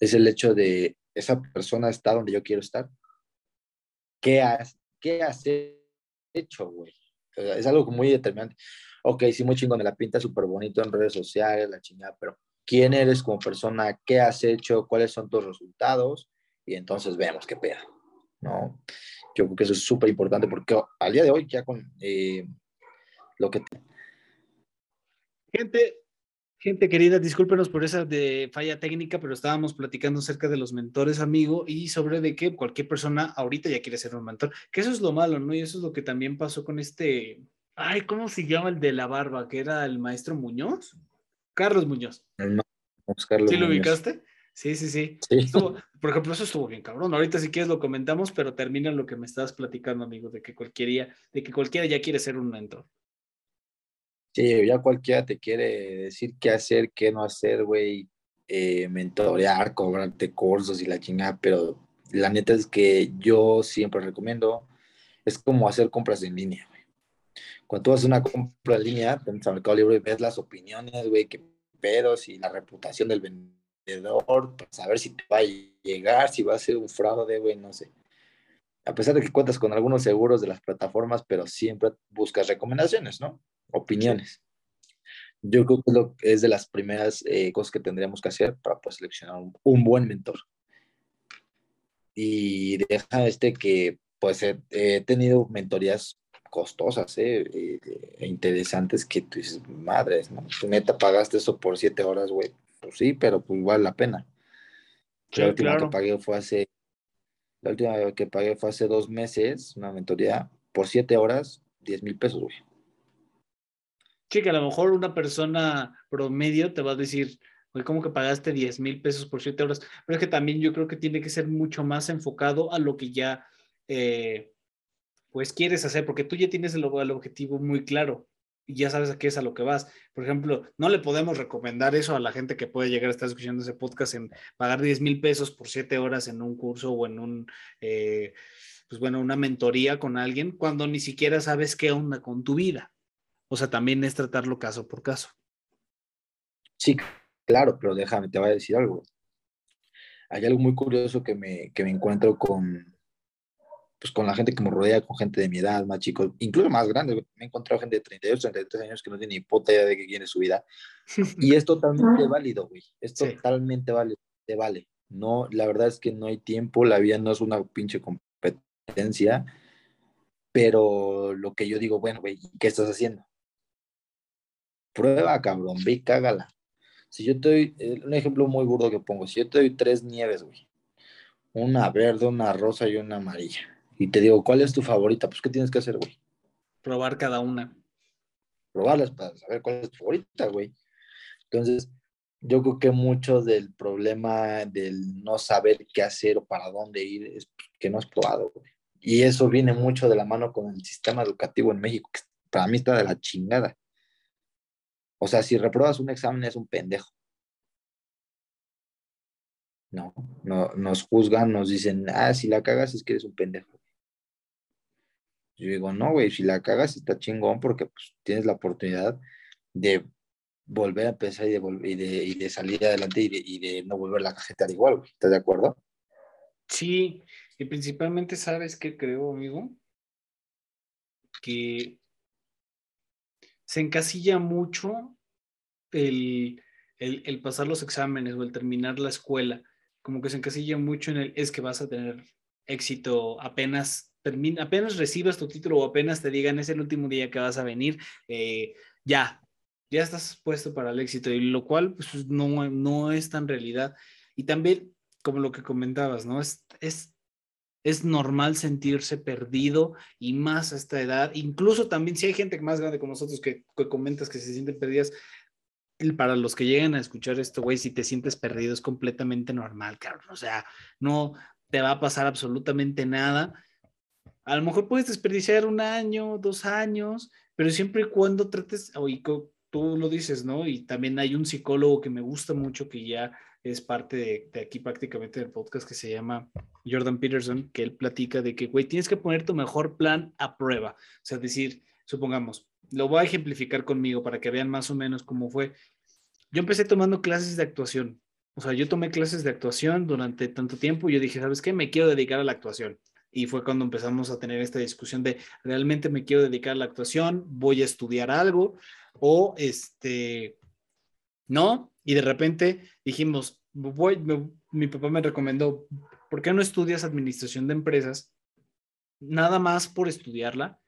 es el hecho de esa persona está donde yo quiero estar. ¿Qué has, qué has hecho, güey? Es algo muy determinante. Ok, sí, muy chingón, la pinta súper bonito en redes sociales, la chingada, pero ¿quién eres como persona? ¿Qué has hecho? ¿Cuáles son tus resultados? y entonces vemos qué pedo, ¿no? Yo creo que eso es súper importante porque al día de hoy ya con eh, lo que... Gente, gente querida, discúlpenos por esa de falla técnica, pero estábamos platicando acerca de los mentores, amigo, y sobre de que cualquier persona ahorita ya quiere ser un mentor, que eso es lo malo, ¿no? Y eso es lo que también pasó con este, ay, ¿cómo se llama el de la barba? Que era el maestro Muñoz. Carlos Muñoz. No, Carlos ¿Sí lo ubicaste? Sí, sí, sí. por ejemplo, eso estuvo bien cabrón. Ahorita si quieres lo comentamos, pero termina lo que me estabas platicando, amigo, de que cualquiera, de que cualquiera ya quiere ser un mentor. Sí, ya cualquiera te quiere decir qué hacer, qué no hacer, güey, eh, mentorear, cobrarte cursos y la chingada, pero la neta es que yo siempre recomiendo, es como hacer compras en línea, güey. Cuando tú haces una compra en línea, te metes al Mercado Libre y ves las opiniones, güey, qué pedos y la reputación del vendedor para saber si te va a llegar, si va a ser un fraude, güey, no sé. A pesar de que cuentas con algunos seguros de las plataformas, pero siempre buscas recomendaciones, ¿no? Opiniones. Yo creo que lo, es de las primeras eh, cosas que tendríamos que hacer para pues, seleccionar un, buen mentor. Y deja este que pues he, tenido mentorías costosas eh, eh, e interesantes que tú dices, madres, ¿no? Tu neta pagaste eso por siete horas, güey pues sí, pero pues vale la pena. la última que pagué fue hace, la última que pagué fue hace dos meses, una mentoría, por siete horas, diez mil pesos, güey. Sí, que a lo mejor una persona promedio te va a decir, güey, ¿cómo que pagaste diez mil pesos por siete horas? Pero es que también yo creo que tiene que ser mucho más enfocado a lo que ya, eh, pues, quieres hacer, porque tú ya tienes el objetivo muy claro y ya sabes a qué es a lo que vas. Por ejemplo, no le podemos recomendar eso a la gente que puede llegar a estar escuchando ese podcast en pagar 10 mil pesos por 7 horas en un curso o en un, eh, pues bueno, una mentoría con alguien cuando ni siquiera sabes qué onda con tu vida. O sea, también es tratarlo caso por caso. Sí, claro, pero déjame, te voy a decir algo. Hay algo muy curioso que me, que me encuentro con, pues con la gente que me rodea, con gente de mi edad, más chicos, incluso más grandes. Me he encontrado gente de 32, 33 años que no tiene ni puta idea de qué quiere su vida. Y es totalmente válido, güey. Es totalmente válido, te vale. No, la verdad es que no hay tiempo, la vida no es una pinche competencia, pero lo que yo digo, bueno, güey, ¿qué estás haciendo? Prueba, cabrón, ve y cágala. Si yo te doy, eh, un ejemplo muy burdo que pongo, si yo te doy tres nieves, güey, una verde, una rosa y una amarilla y te digo, ¿cuál es tu favorita? Pues, ¿qué tienes que hacer, güey? Probar cada una. Probarlas para saber cuál es tu favorita, güey. Entonces, yo creo que mucho del problema del no saber qué hacer o para dónde ir es que no has probado, güey. Y eso viene mucho de la mano con el sistema educativo en México, que para mí está de la chingada. O sea, si repruebas un examen es un pendejo. No, no, nos juzgan, nos dicen, ah, si la cagas es que eres un pendejo. Yo digo, no, güey, si la cagas está chingón porque pues, tienes la oportunidad de volver a empezar y de, y de, salir adelante y de, no volver a la cajetear igual, güey. ¿Estás de acuerdo? Sí, y principalmente sabes qué creo, amigo, que se encasilla mucho el, el, pasar los exámenes o el terminar la escuela, como que se encasilla mucho en el es que vas a tener éxito apenas termina, apenas recibas tu título o apenas te digan es el último día que vas a venir, eh, ya, ya estás puesto para el éxito, y lo cual pues, no, no es tan realidad. Y también, como lo que comentabas, ¿no? Es, es, es normal sentirse perdido y más a esta edad. Incluso también si hay gente más grande como nosotros que, comentas que se sienten perdidas, para los que lleguen a escuchar esto, güey, si te sientes perdido es completamente normal, cabrón. O sea, no te va a pasar absolutamente nada. A lo mejor puedes desperdiciar un año, dos años, pero siempre y cuando trates, o tú lo dices, ¿no? Y también hay un psicólogo que me gusta mucho, que ya es parte de, aquí prácticamente del podcast, que se llama Jordan Peterson, que él platica de que, güey, tienes que poner tu mejor plan a prueba. O sea, decir, supongamos, lo voy a ejemplificar conmigo para que vean más o menos cómo fue. Yo empecé tomando clases de actuación. O sea, yo tomé clases de actuación durante tanto tiempo y yo dije, ¿sabes qué? Me quiero dedicar a la actuación. Y fue cuando empezamos a tener esta discusión de, ¿realmente me quiero dedicar a la actuación? ¿Voy a estudiar algo? O este, no. Y de repente dijimos, voy, mi papá me recomendó, ¿por qué no estudias administración de empresas? Nada más por estudiarla.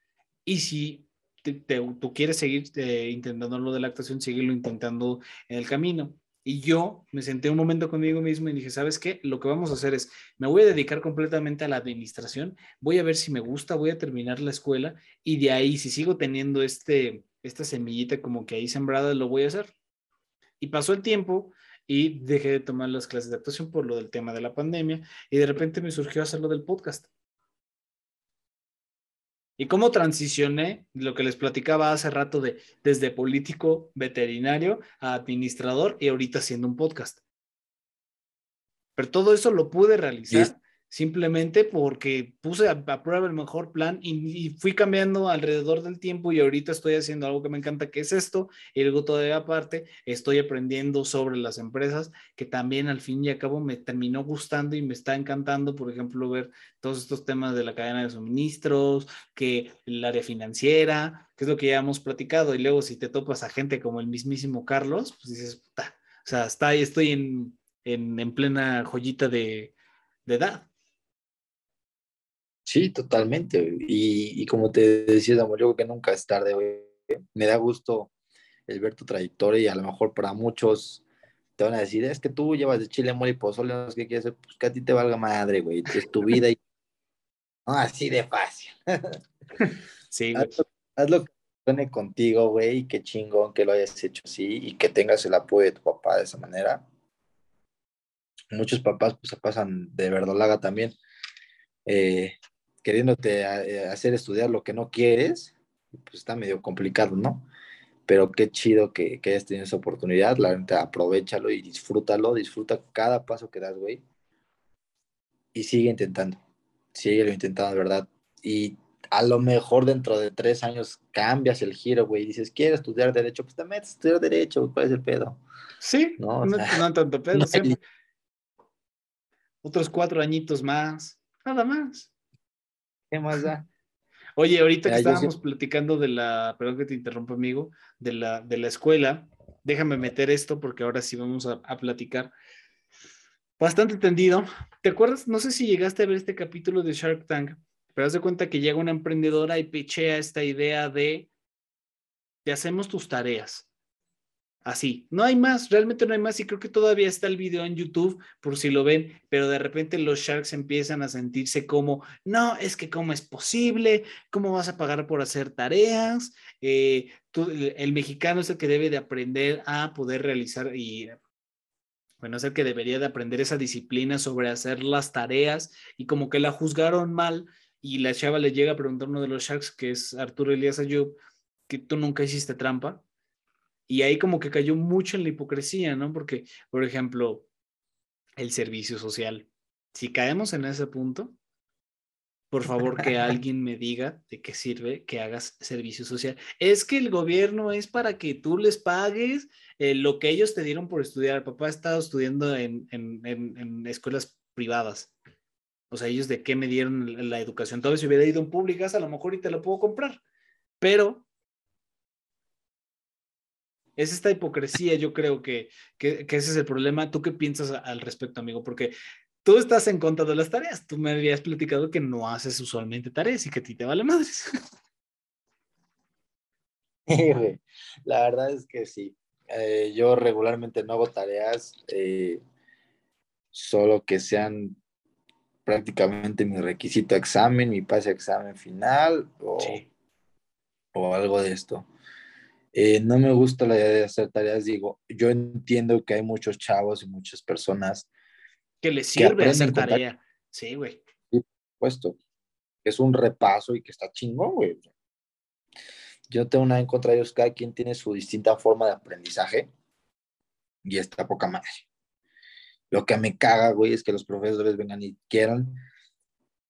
Y si tú quieres seguir eh, intentando lo de la actuación, seguirlo intentando en el camino. Y yo me senté un momento conmigo mismo y dije, ¿sabes qué? Lo que vamos a hacer es, me voy a dedicar completamente a la administración, voy a ver si me gusta, voy a terminar la escuela y de ahí, si sigo teniendo este, esta semillita como que ahí sembrada, lo voy a hacer. Y pasó el tiempo y dejé de tomar las clases de actuación por lo del tema de la pandemia y de repente me surgió hacerlo del podcast. ¿Y cómo transicioné lo que les platicaba hace rato de desde político veterinario a administrador y ahorita haciendo un podcast? Pero todo eso lo pude realizar simplemente porque puse a, prueba el mejor plan y, fui cambiando alrededor del tiempo y ahorita estoy haciendo algo que me encanta, que es esto, y luego todavía aparte estoy aprendiendo sobre las empresas, que también al fin y al cabo me terminó gustando y me está encantando, por ejemplo, ver todos estos temas de la cadena de suministros, que el área financiera, que es lo que ya hemos platicado, y luego si te topas a gente como el mismísimo Carlos, pues dices, puta, o sea, está, estoy en, en, plena joyita de, de edad. Sí, totalmente. Y, como te decía, amor, yo creo que nunca es tarde, güey. Me da gusto el ver tu trayectoria y a lo mejor para muchos te van a decir, es que tú llevas de chile, mole y pozole, no sé qué quieres hacer, pues que a ti te valga madre, güey, es tu vida y... No, así de fácil. sí, Haz lo, que suene contigo, güey, y qué chingón que lo hayas hecho así y que tengas el apoyo de tu papá de esa manera. Muchos papás pues se pasan de verdolaga también. Eh, queriéndote eh, hacer estudiar lo que no quieres, pues está medio complicado, ¿no? Pero qué chido que, que hayas tenido esa oportunidad, la gente aprovechalo y disfrútalo, disfruta cada paso que das, güey. Y sigue intentando, sigue intentando, ¿verdad? Y a lo mejor dentro de tres años cambias el giro, güey, y dices, ¿quieres estudiar Derecho? Pues te metes a estudiar Derecho, ¿cuál es el pedo? Sí, no, no, tanto pedo, Otros cuatro añitos más, nada más. ¿Qué más da? Oye, ahorita que estábamos platicando de la, perdón que te interrumpa, amigo, de la, de la escuela, déjame meter esto porque ahora sí vamos a, platicar. Bastante tendido. ¿Te acuerdas? No sé si llegaste a ver este capítulo de Shark Tank, pero haz de cuenta que llega una emprendedora y pichea esta idea de, te hacemos tus tareas. Así, no hay más, realmente no hay más y creo que todavía está el video en YouTube por si lo ven, pero de repente los Sharks empiezan a sentirse como, no, es que cómo es posible, cómo vas a pagar por hacer tareas, eh, el, mexicano es el que debe de aprender a poder realizar y, bueno, es el que debería de aprender esa disciplina sobre hacer las tareas y como que la juzgaron mal y la chava le llega a preguntar a uno de los Sharks, que es Arturo Elías Ayub, que tú nunca hiciste trampa y ahí como que cayó mucho en la hipocresía, ¿no? Porque, por ejemplo, el servicio social. Si caemos en ese punto, por favor que alguien me diga de qué sirve que hagas servicio social. Es que el gobierno es para que tú les pagues eh, lo que ellos te dieron por estudiar. papá ha estado estudiando en, en, escuelas privadas. O sea, ellos de qué me dieron la educación. Todo si hubiera ido en públicas, a lo mejor y te lo puedo comprar. Pero Es esta hipocresía, yo creo que, que, ese es el problema. ¿Tú qué piensas al respecto, amigo? Porque tú estás en contra de las tareas. Tú me habías platicado que no haces usualmente tareas y que a ti te vale madres. La verdad es que sí. Eh, yo regularmente no hago tareas, eh, solo que sean prácticamente mi requisito examen, mi pase examen final o, o algo de esto. Eh, no me gusta la idea de hacer tareas, digo, yo entiendo que hay muchos chavos y muchas personas que les sirve hacer tarea. Sí, güey. Por supuesto. Es un repaso y que está chingón, güey. Yo tengo una en contra de ellos, cada quien tiene su distinta forma de aprendizaje y está poca madre. Lo que me caga, güey, es que los profesores vengan y quieran,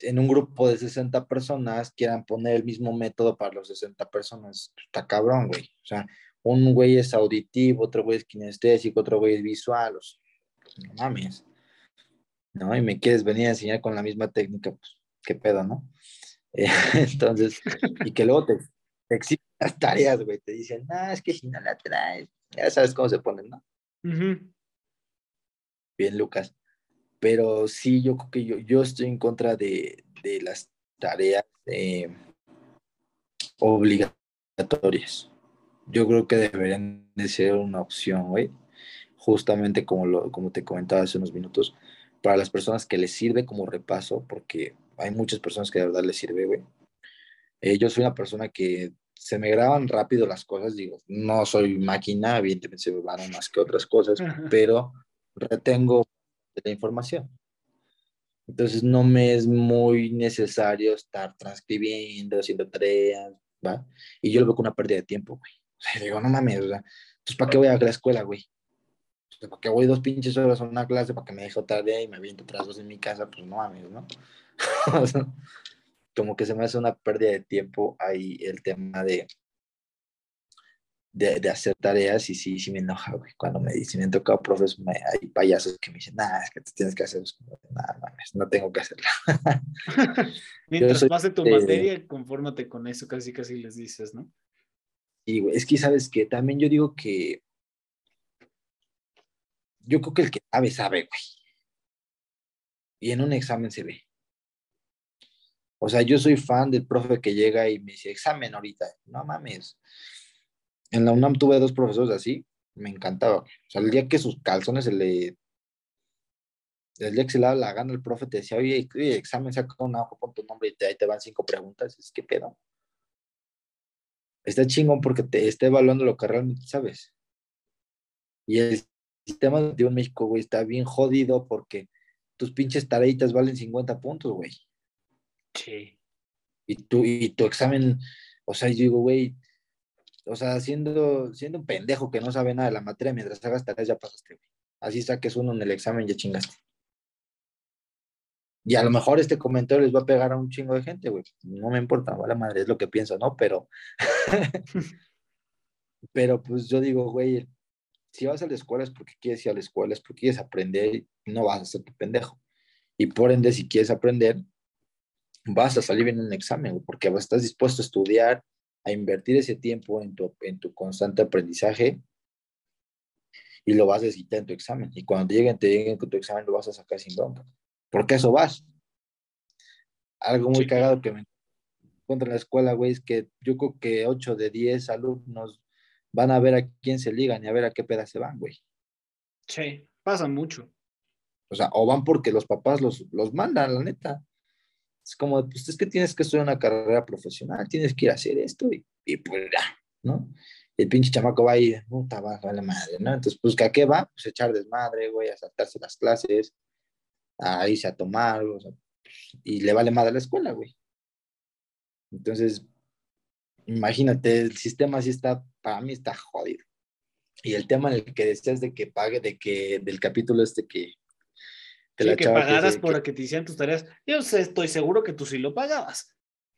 en un grupo de 60 personas, quieran poner el mismo método para los 60 personas. Está cabrón, güey. O sea, un güey es auditivo, otro güey es kinestésico, otro güey es visual. O sea, no mames. ¿No? Y me quieres venir a enseñar con la misma técnica, pues, qué pedo, ¿no? entonces, y que luego te, te exigen las tareas, güey. Te dicen, no, es que si no la traes, ya sabes cómo se ponen, ¿no? bien, Lucas. Pero sí, yo creo que yo, yo estoy en contra de, de las tareas eh, obligatorias. Yo creo que deberían de ser una opción, güey. Justamente como, lo, como te comentaba hace unos minutos, para las personas que les sirve como repaso, porque hay muchas personas que de verdad les sirve, güey. Eh, yo soy una persona que se me graban rápido las cosas, digo, no soy máquina, evidentemente se me van más que otras cosas, pero retengo la información. Entonces no me es muy necesario estar transcribiendo, haciendo tareas, ¿va? Y yo lo veo como una pérdida de tiempo, güey. O sea, digo, no mames, o sea, pues ¿para qué voy a la escuela, güey? ¿Para qué voy dos pinches horas a una clase para que me deje día y me aviento otras dos en mi casa? Pues no mames, ¿no? como que se me hace una pérdida de tiempo ahí el tema de, de, hacer tareas y sí, sí me enoja, güey. Cuando me dicen, me han tocado profes, hay payasos que me dicen, nada, es que te tienes que hacer, nada, no tengo que hacerla. Mientras pase tu materia, confórmate con eso, casi casi les dices, ¿no? Y, güey, es que, ¿sabes que También yo digo que, yo creo que el que sabe, sabe, güey. Y en un examen se ve. O sea, yo soy fan del profe que llega y me dice, examen ahorita. No mames en la UNAM tuve dos profesores así, me encantaba. O sea, el día que sus calzones se le. El día que se le daba la gana, el profe te decía, oye, examen, saca un ojo, pon tu nombre y ahí te van cinco preguntas. Es que pedo. Está chingón porque te está evaluando lo que realmente sabes. Y el sistema educativo en México, güey, está bien jodido porque tus pinches tareitas valen 50 puntos, güey. Sí. Y tu, y tu examen, o sea, yo digo, güey, o sea, siendo, siendo un pendejo que no sabe nada de la materia, mientras hagas tareas ya pasaste, güey. Así saques uno en el examen, ya chingaste. Y a lo mejor este comentario les va a pegar a un chingo de gente, güey. No me importa, vale madre, es lo que pienso, ¿no? Pero, pero pues yo digo, güey, si vas a la escuela es porque quieres ir a la escuela, es porque quieres aprender y no vas a ser tu pendejo. Y por ende, si quieres aprender, vas a salir bien en un examen, porque estás dispuesto a estudiar, a invertir ese tiempo en tu, en tu constante aprendizaje y lo vas a necesitar en tu examen. Y cuando te lleguen, te lleguen con tu examen, lo vas a sacar sin bronca. Porque eso vas. Algo muy cagado que me encuentro en la escuela, güey, es que yo creo que 8 de 10 alumnos van a ver a quién se ligan y a ver a qué peda se van, güey. Sí, pasa mucho. O sea, o van porque los papás los, los mandan, la neta. Es como, pues es que tienes que estudiar una carrera profesional, tienes que ir a hacer esto y, y pues ya, ¿no? el pinche chamaco va ahí, puta, va, la madre, ¿no? Entonces, pues, ¿a qué va? Pues echar desmadre, güey, a saltarse las clases, a irse a tomar, o sea, y le vale madre la escuela, güey. Entonces, imagínate, el sistema así está, para mí está jodido. Y el tema en el que decías de que pague, de que, del capítulo este que, que, que pagaras por que te hicieran tus tareas. Yo estoy seguro que tú sí lo pagabas.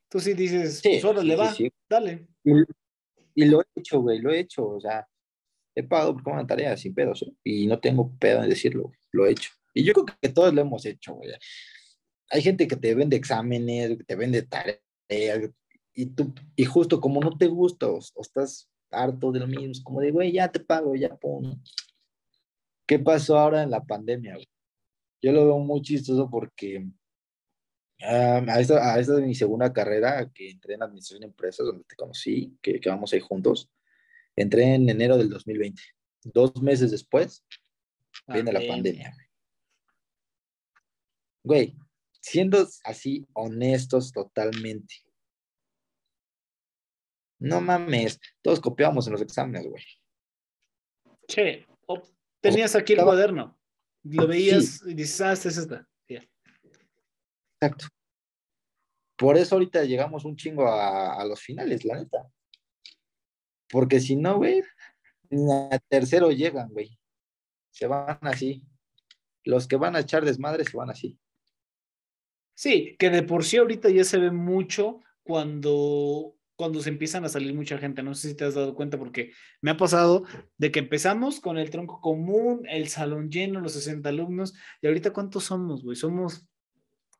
Tú sí dices, sí, pues le va, dale. Y, lo he hecho, güey, lo he hecho. O sea, he pagado por una tarea sin pedos, ¿eh? y no tengo pedo en decirlo, lo he hecho. Y yo creo que todos lo hemos hecho, güey. Hay gente que te vende exámenes, que te vende tareas, y tú, y justo como no te gusta o, estás harto de lo mismo, como de, güey, ya te pago, ya pongo. ¿Qué pasó ahora en la pandemia? Güey? Yo lo veo muy chistoso porque ah, a, esta, a esta de mi segunda carrera, que entré en Administración de Empresas, donde te conocí, que, que vamos ahí juntos, entré en enero del 2020. Dos meses después, viene la pandemia. Güey, siendo así honestos totalmente. No mames, todos copiábamos en los exámenes, güey. Che, tenías aquí el cuaderno, lo veías y dices, ah, esta es esta. Exacto. Por eso ahorita llegamos un chingo a, a los finales, la neta. Porque si no, güey, ni a tercero llegan, güey. Se van así. Los que van a echar desmadre se van así. Sí, que de por sí ahorita ya se ve mucho cuando, cuando se empiezan a salir mucha gente. No sé si te has dado cuenta porque me ha pasado de que empezamos con el tronco común, el salón lleno, los 60 alumnos, y ahorita ¿cuántos somos, güey? Somos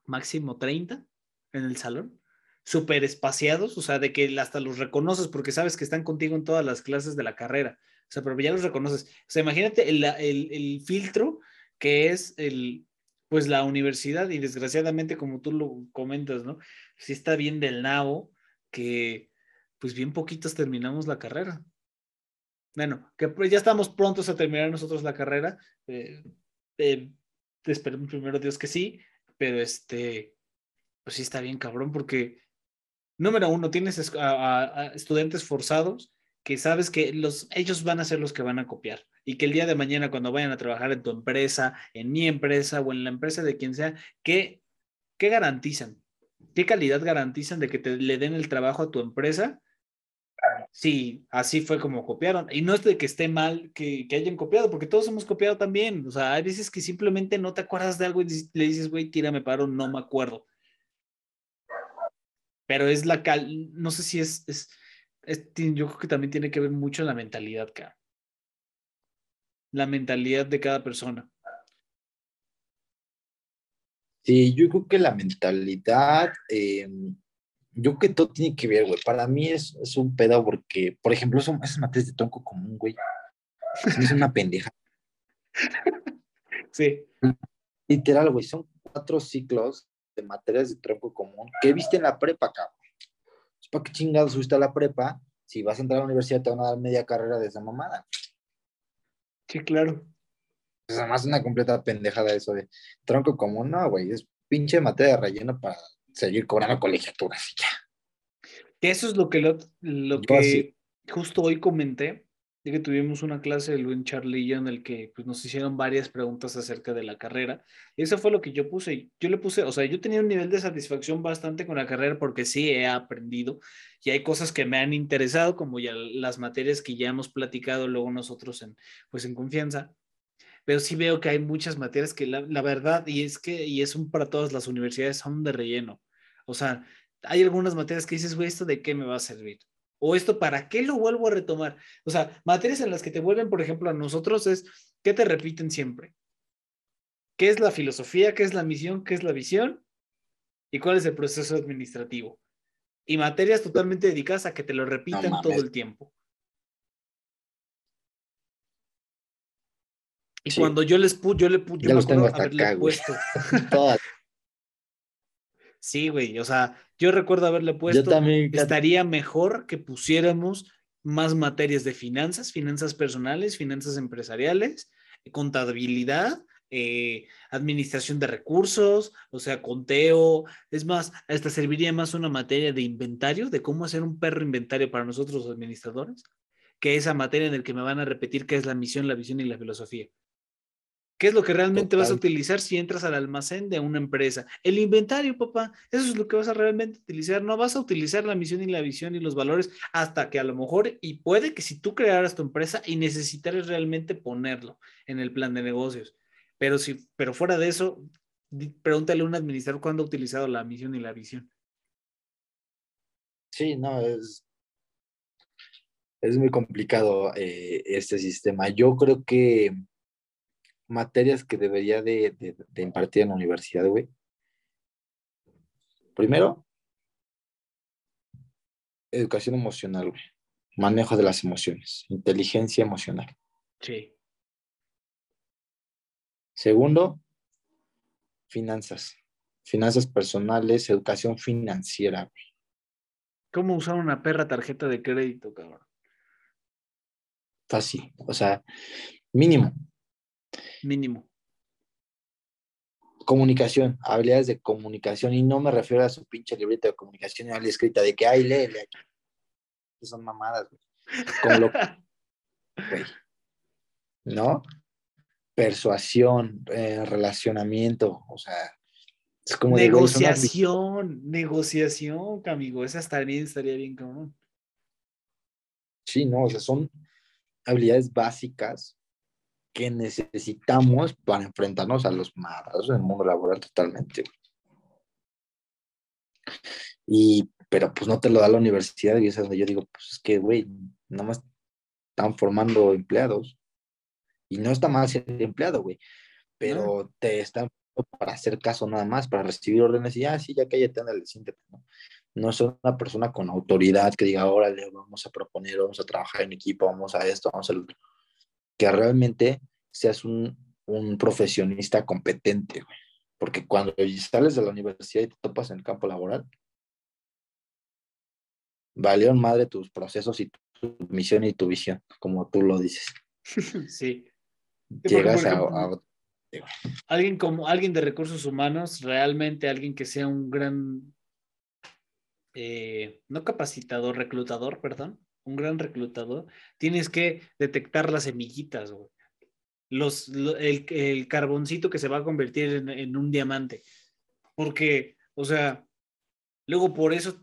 máximo 30 en el salón súper espaciados, o sea, de que hasta los reconoces porque sabes que están contigo en todas las clases de la carrera, o sea, pero ya los reconoces. O sea, imagínate el, el, el filtro que es el, pues la universidad y desgraciadamente como tú lo comentas, ¿no? Sí está bien del nabo que pues bien poquitos terminamos la carrera. Bueno, que pues ya estamos prontos a terminar nosotros la carrera. Eh, eh, esperemos primero Dios que sí, pero este, pues sí está bien cabrón porque número uno, tienes estudiantes forzados que sabes que los, ellos van a ser los que van a copiar y que el día de mañana cuando vayan a trabajar en tu empresa, en mi empresa o en la empresa de quien sea, ¿qué, qué garantizan? ¿Qué calidad garantizan de que te le den el trabajo a tu empresa? Sí, así fue como copiaron. Y no es de que esté mal que, que, hayan copiado, porque todos hemos copiado también. O sea, hay veces que simplemente no te acuerdas de algo y le dices, güey, tírame paro, no me acuerdo pero es la cal, no sé si es, es, yo creo que también tiene que ver mucho la mentalidad, cara. La mentalidad de cada persona. Sí, yo creo que la mentalidad, em, yo creo que todo tiene que ver, güey. Para mí es, es un pedo porque, por ejemplo, son esas materias de tronco común, güey. Es una pendeja. Sí. Literal, güey, son cuatro ciclos de materias de tronco común que viste en la prepa, cabrón. ¿Para qué chingados subiste a la prepa? Si vas a entrar a la universidad te van a dar media carrera de esa mamada. Sí, claro. Es además una completa pendejada eso de tronco común, no, güey, es pinche materia de relleno para seguir cobrando colegiaturas y ya. Eso es lo que, lo, lo que justo hoy comenté, que tuvimos una clase de Luis Charlillo en el que pues, nos hicieron varias preguntas acerca de la carrera. Y eso fue lo que yo puse. Yo le puse, o sea, yo tenía un nivel de satisfacción bastante con la carrera porque sí he aprendido y hay cosas que me han interesado, como ya las materias que ya hemos platicado luego nosotros en, pues en confianza. Pero sí veo que hay muchas materias que la, la verdad, y es que, y es un para todas las universidades, son de relleno. O sea, hay algunas materias que dices, güey, ¿esto de qué me va a servir? ¿O esto para qué lo vuelvo a retomar? O sea, materias en las que te vuelven, por ejemplo, a nosotros es, ¿qué te repiten siempre? ¿Qué es la filosofía? ¿Qué es la misión? ¿Qué es la visión? ¿Y cuál es el proceso administrativo? Y materias totalmente dedicadas a que te lo repitan todo el tiempo. Y cuando yo les puse, yo le puse, yo me haberle puesto. sí, güey, o sea, yo recuerdo haberle puesto, estaría mejor que pusiéramos más materias de finanzas, finanzas personales, finanzas empresariales, contabilidad, eh, administración de recursos, o sea, conteo. Es más, hasta serviría más una materia de inventario, de cómo hacer un perro inventario para nosotros los administradores, que esa materia en la que me van a repetir qué es la misión, la visión y la filosofía. ¿Qué es lo que realmente vas a utilizar si entras al almacén de una empresa? El inventario, papá. Eso es lo que vas a realmente utilizar. No vas a utilizar la misión y la visión y los valores hasta que a lo mejor, y puede que si tú crearas tu empresa y necesitaras realmente ponerlo en el plan de negocios. Pero, si, pero fuera de eso, pregúntale a un administrador cuándo ha utilizado la misión y la visión. Sí, no, es, es muy complicado eh, este sistema. Yo creo que materias que debería de, impartir en la universidad, güey. Primero, educación emocional, güey. manejo de las emociones, inteligencia emocional. Sí. Segundo, finanzas, finanzas personales, educación financiera. ¿Cómo usar una perra tarjeta de crédito, cabrón? Fácil, o sea, mínimo. Mínimo. Comunicación, habilidades de comunicación, y no me refiero a su pinche libreta de comunicación y escrita de que, ay, lee, lee. Son mamadas, güey. Como lo... güey. ¿No? Persuasión, eh, relacionamiento, o sea, es como negociación, negociación, amigo, esa estaría, estaría bien cabrón. Sí, no, o sea, son habilidades básicas que necesitamos para enfrentarnos a los madrazos del mundo laboral totalmente. Y, pero pues no te lo da la universidad y es donde yo digo, pues es que, güey, más están formando empleados. Y no está mal ser empleado, güey, pero te están para hacer caso nada más, para recibir órdenes y ya, sí, ya cállate, ándale, siéntate, ¿no? No es una persona con autoridad que diga, órale, vamos a proponer, vamos a trabajar en equipo, vamos a esto, vamos a lo otro. Que realmente seas un, un profesionista competente, güey. Porque cuando sales de la universidad y te topas en el campo laboral, valieron madre tus procesos y tu misión y tu visión, como tú lo dices. Sí. Llegas a, alguien como alguien de recursos humanos, realmente alguien que sea un gran, eh, no capacitador, reclutador, perdón, un gran reclutador, tienes que detectar las semillitas, Los, el, carboncito que se va a convertir en, en un diamante. Porque, o sea, luego por eso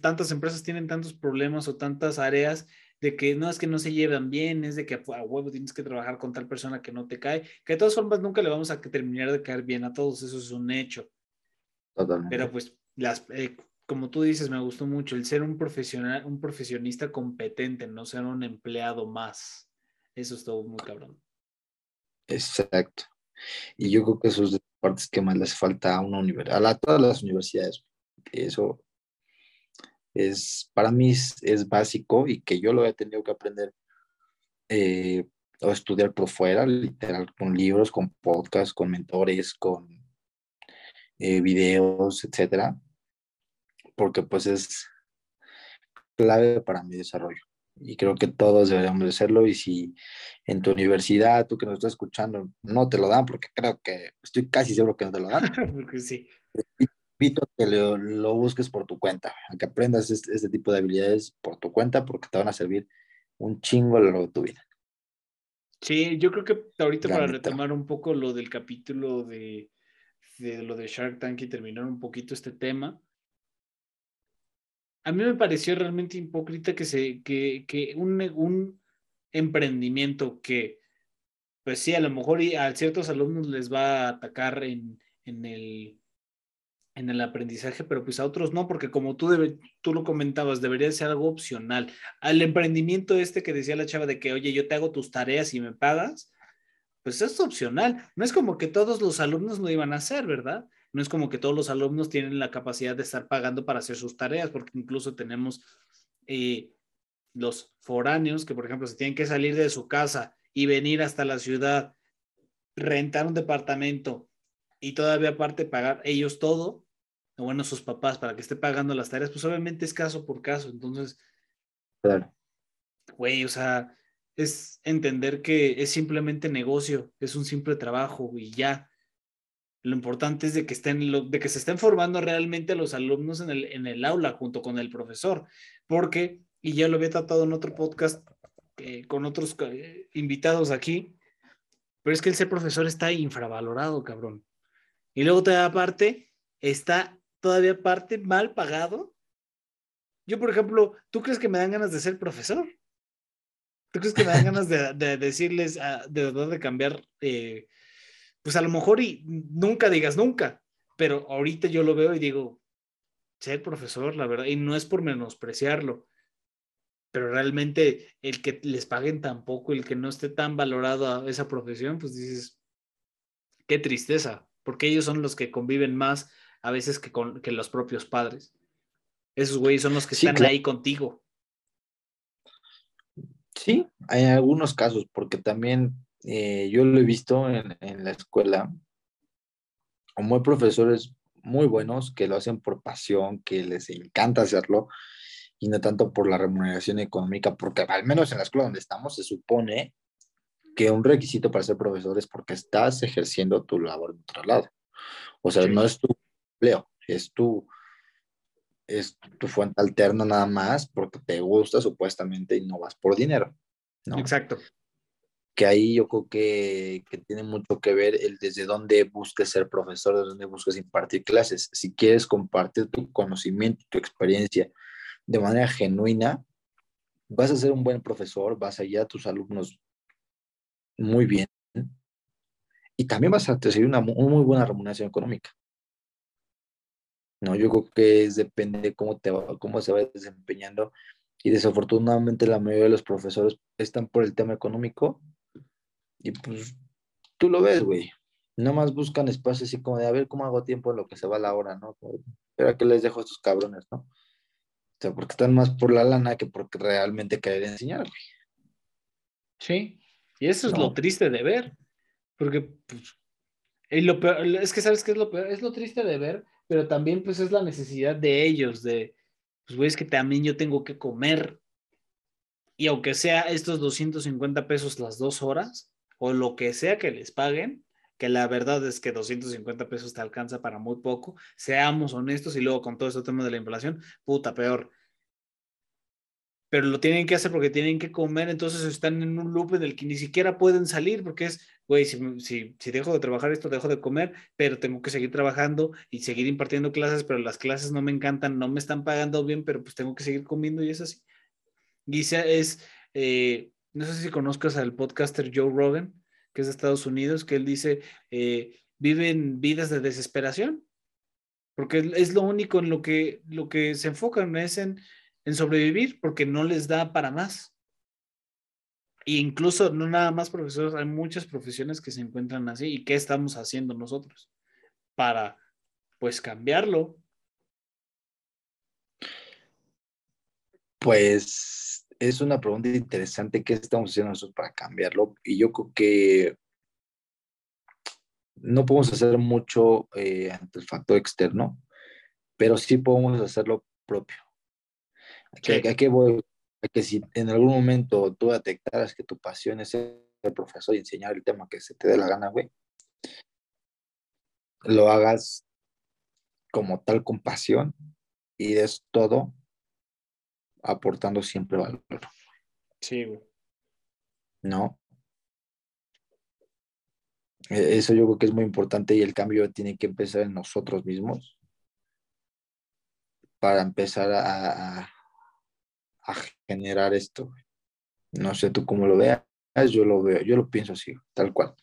tantas empresas tienen tantos problemas o tantas áreas de que no es que no se llevan bien, es de que a huevo tienes que trabajar con tal persona que no te cae, que de todas formas nunca le vamos a terminar de caer bien a todos, eso es un hecho. Totalmente. Pero pues, las, eh, como tú dices, me gustó mucho el ser un profesional, un profesionista competente, no ser un empleado más. Eso es todo muy cabrón. Exacto. Y yo creo que eso es de partes que más les falta a una universidad, a todas las universidades. Eso es, para mí es, básico y que yo lo he tenido que aprender eh, o estudiar por fuera, literal, con libros, con podcasts, con mentores, con eh, videos, etcétera, porque pues es clave para mi desarrollo y creo que todos deberíamos hacerlo y si en tu universidad, tú que nos estás escuchando, no te lo dan, porque creo que estoy casi seguro que no te lo dan. sí invito a que lo, busques por tu cuenta, a que aprendas este, este, tipo de habilidades por tu cuenta porque te van a servir un chingo a lo largo de tu vida. Sí, yo creo que ahorita para retomar un poco lo del capítulo de, de lo de Shark Tank y terminar un poquito este tema, a mí me pareció realmente hipócrita que, se, que, que un, un emprendimiento que, pues sí, a lo mejor a ciertos alumnos les va a atacar en, en el en el aprendizaje, pero pues a otros no, porque como tú, debe, tú lo comentabas, debería ser algo opcional. Al emprendimiento este que decía la chava de que, oye, yo te hago tus tareas y me pagas, pues es opcional. No es como que todos los alumnos lo iban a hacer, ¿verdad? No es como que todos los alumnos tienen la capacidad de estar pagando para hacer sus tareas, porque incluso tenemos eh, los foráneos que, por ejemplo, se tienen que salir de su casa y venir hasta la ciudad, rentar un departamento y todavía aparte pagar ellos todo, o bueno, sus papás para que esté pagando las tareas, pues obviamente es caso por caso. Entonces, claro. Güey, o sea, es entender que es simplemente negocio, es un simple trabajo y ya. Lo importante es de que estén, de que se estén formando realmente los alumnos en el, aula junto con el profesor, porque, y ya lo había tratado en otro podcast eh, con otros eh, invitados aquí, pero es que el ser profesor está infravalorado, cabrón. Y luego, aparte, está todavía parte mal pagado. Yo, por ejemplo, ¿tú crees que me dan ganas de ser profesor? ¿Tú crees que me dan ganas de, decirles, ah, de verdad, de cambiar? Eh, pues a lo mejor y nunca digas nunca, pero ahorita yo lo veo y digo, ser profesor, la verdad, y no es por menospreciarlo, pero realmente el que les paguen tan poco, el que no esté tan valorado a esa profesión, pues dices, qué tristeza, porque ellos son los que conviven más a veces que, con, los propios padres. Esos güeyes son los que están ahí contigo. Sí, hay algunos casos, porque también eh, yo lo he visto en, en la escuela, como hay profesores muy buenos que lo hacen por pasión, que les encanta hacerlo y no tanto por la remuneración económica, porque al menos en la escuela donde estamos se supone que un requisito para ser profesor es porque estás ejerciendo tu labor en otro lado. O sea, no es tu empleo, es tu, es tu fuente alterna nada más porque te gusta supuestamente y no vas por dinero. ¿no? Exacto. Que ahí yo creo que, que, tiene mucho que ver el desde dónde busques ser profesor, desde dónde busques impartir clases. Si quieres compartir tu conocimiento, tu experiencia de manera genuina, vas a ser un buen profesor, vas a guiar a tus alumnos muy bien y también vas a recibir una muy buena remuneración económica. No, yo creo que es, depende de cómo, te cómo se va desempeñando y desafortunadamente la mayoría de los profesores están por el tema económico y pues tú lo ves, güey. Nada más buscan espacio así como de a ver cómo hago tiempo en lo que se va la hora, ¿no? Pero a qué les dejo a estos cabrones, ¿no? O sea, porque están más por la lana que porque realmente querer enseñar, güey. Sí, y eso es lo triste de ver, porque pues, y lo peor, es que sabes qué es lo peor, es lo triste de ver pero también pues es la necesidad de ellos, de, pues güey, es que también yo tengo que comer. Y aunque sea estos 250 pesos las dos horas, o lo que sea que les paguen, que la verdad es que 250 pesos te alcanza para muy poco, seamos honestos y luego con todo este tema de la inflación, puta, peor pero lo tienen que hacer porque tienen que comer, entonces están en un loop del que ni siquiera pueden salir porque es, güey, si, si, si, dejo de trabajar esto, dejo de comer, pero tengo que seguir trabajando y seguir impartiendo clases, pero las clases no me encantan, no me están pagando bien, pero pues tengo que seguir comiendo y es así. Y es, eh, no sé si conozcas al podcaster Joe Rogan, que es de Estados Unidos, que él dice, eh, viven vidas de desesperación, porque es lo único en lo que, lo que se enfocan, es en en sobrevivir porque no les da para más. E incluso no nada más profesores, hay muchas profesiones que se encuentran así. ¿Y qué estamos haciendo nosotros para, pues, cambiarlo? Pues es una pregunta interesante. ¿Qué estamos haciendo nosotros para cambiarlo? Y yo creo que no podemos hacer mucho eh, ante el factor externo, pero sí podemos hacer lo propio. ¿A qué voy? A que si en algún momento tú detectaras que tu pasión es ser profesor y enseñar el tema que se te dé la gana, güey, lo hagas como tal con pasión y des todo aportando siempre valor. Sí, güey. ¿No? E-, eso yo creo que es muy importante y el cambio tiene que empezar en nosotros mismos para empezar a, a generar esto. No sé tú cómo lo veas, yo lo veo, yo lo pienso así, tal cual.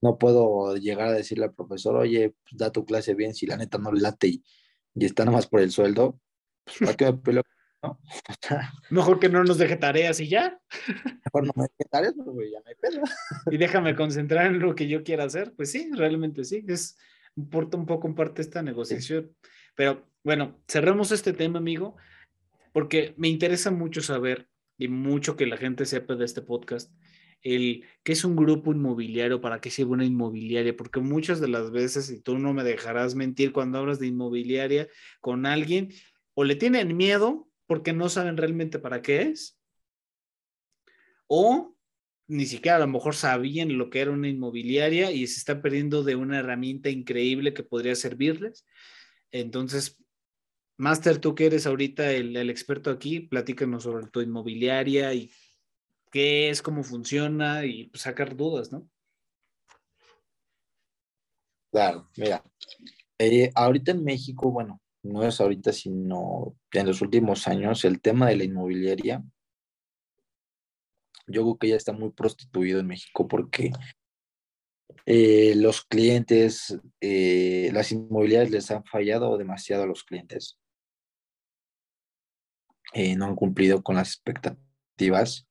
No puedo llegar a decirle al profesor, oye, pues, da tu clase bien, si la neta no late y, y está nada más por el sueldo, pues ¿para qué me peleo? ¿No? Mejor que no nos deje tareas y ya. Mejor no me deje tareas, pues, ya me pelo. y déjame concentrar en lo que yo quiera hacer. Pues sí, realmente sí, es importa un poco en parte esta negociación. Pero bueno, cerremos este tema, amigo porque me interesa mucho saber y mucho que la gente sepa de este podcast, el qué es un grupo inmobiliario, para qué sirve una inmobiliaria, porque muchas de las veces, y tú no me dejarás mentir cuando hablas de inmobiliaria con alguien, o le tienen miedo porque no saben realmente para qué es, o ni siquiera a lo mejor sabían lo que era una inmobiliaria y se están perdiendo de una herramienta increíble que podría servirles. Entonces, Master, tú que eres ahorita el, experto aquí, platícanos sobre tu inmobiliaria y qué es, cómo funciona y pues, sacar dudas, ¿no? Claro, mira, eh, ahorita en México, bueno, no es ahorita, sino en los últimos años, el tema de la inmobiliaria, yo creo que ya está muy prostituido en México porque eh, los clientes, eh, las inmobiliarias les han fallado demasiado a los clientes. Eh, no han cumplido con las expectativas.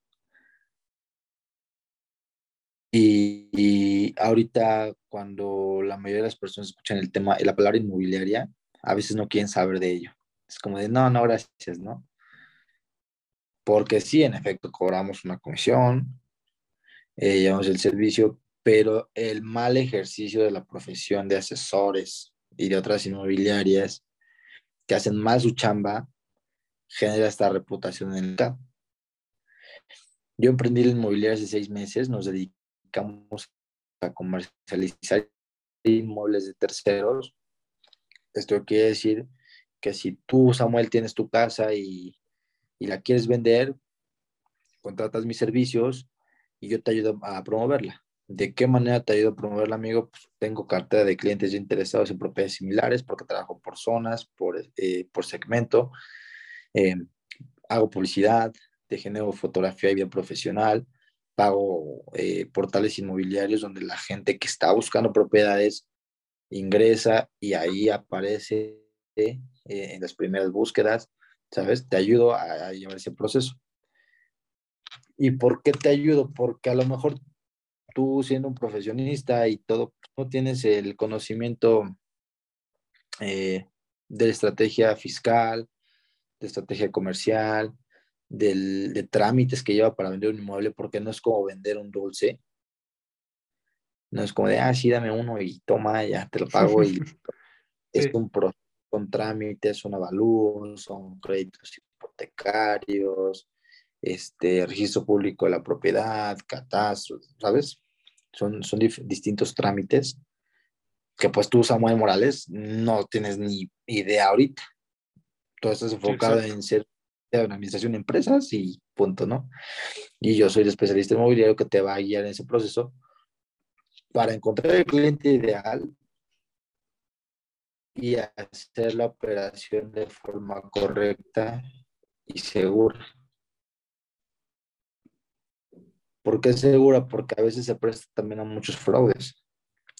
Y, ahorita cuando la mayoría de las personas escuchan el tema, la palabra inmobiliaria, a veces no quieren saber de ello. Es como de, no, no, gracias, ¿no? porque sí, en efecto, cobramos una comisión, eh, llevamos el servicio, pero el mal ejercicio de la profesión de asesores y de otras inmobiliarias que hacen mal su chamba genera esta reputación en el mercado. Yo emprendí la inmobiliaria hace seis meses, nos dedicamos a comercializar inmuebles de terceros. Esto quiere decir que si tú, Samuel, tienes tu casa y, y la quieres vender, contratas mis servicios y yo te ayudo a promoverla. ¿De qué manera te ayudo a promoverla, amigo? Pues tengo cartera de clientes interesados en propiedades similares porque trabajo por zonas, por, eh, por segmento, eh, hago publicidad, te genero fotografía y bien profesional, pago eh, portales inmobiliarios donde la gente que está buscando propiedades ingresa y ahí aparece en las primeras búsquedas, ¿sabes? Te ayudo a, llevar ese proceso. ¿Y por qué te ayudo? Porque a lo mejor tú siendo un profesionista y todo, no tienes el conocimiento eh, de estrategia fiscal, de estrategia comercial, de trámites que lleva para vender un inmueble, porque no es como vender un dulce. No es como de, ah, sí, dame uno y toma, ya te lo pago. Y es un proceso con trámites, son avalúos, son créditos hipotecarios, este, registro público de la propiedad, catastro, ¿sabes? Son, son distintos trámites que pues tú, Samuel Morales, no tienes ni idea ahorita. Todo estás enfocado en ser de una administración de empresas y punto, ¿no? Y yo soy el especialista inmobiliario que te va a guiar en ese proceso para encontrar el cliente ideal y hacer la operación de forma correcta y segura. ¿Por qué segura? Porque a veces se presta también a muchos fraudes.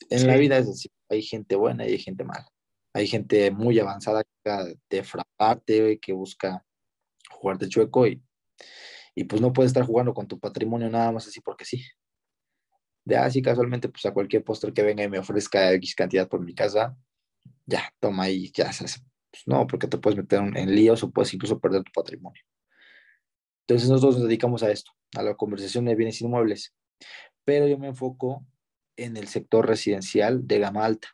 En la vida es decir, hay gente buena y hay gente mala. Hay gente muy avanzada que de fraudarte, que busca jugarte chueco y, y pues no puedes estar jugando con tu patrimonio nada más así porque sí. De así casualmente, pues a cualquier postre que venga y me ofrezca X cantidad por mi casa, ya, toma y ya se pues no, porque te puedes meter en líos o puedes incluso perder tu patrimonio. Entonces nosotros nos dedicamos a esto, a la conversación de bienes inmuebles, pero yo me enfoco en el sector residencial de gama alta.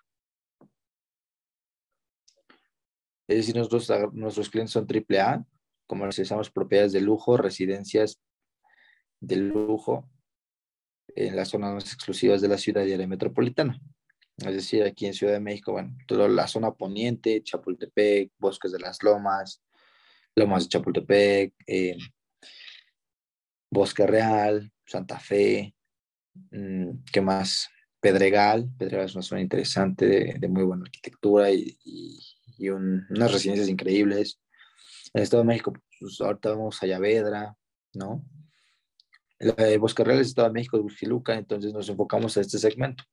Es decir, nosotros, nuestros clientes son AAA, comercializamos propiedades de lujo, residencias de lujo en las zonas más exclusivas de la ciudad y área metropolitana. Es decir, aquí en Ciudad de México, bueno, toda la zona poniente, Chapultepec, Bosques de las Lomas, Lomas de Chapultepec, eh, Bosque Real, Santa Fe, mm, ¿qué más? Pedregal. Pedregal es una zona interesante de, muy buena arquitectura y, unas residencias increíbles. En el Estado de México, pues ahorita vamos a Yavedra, ¿no? El, Bosque Real es Estado de México, de Bujiluca, entonces nos enfocamos a este segmento.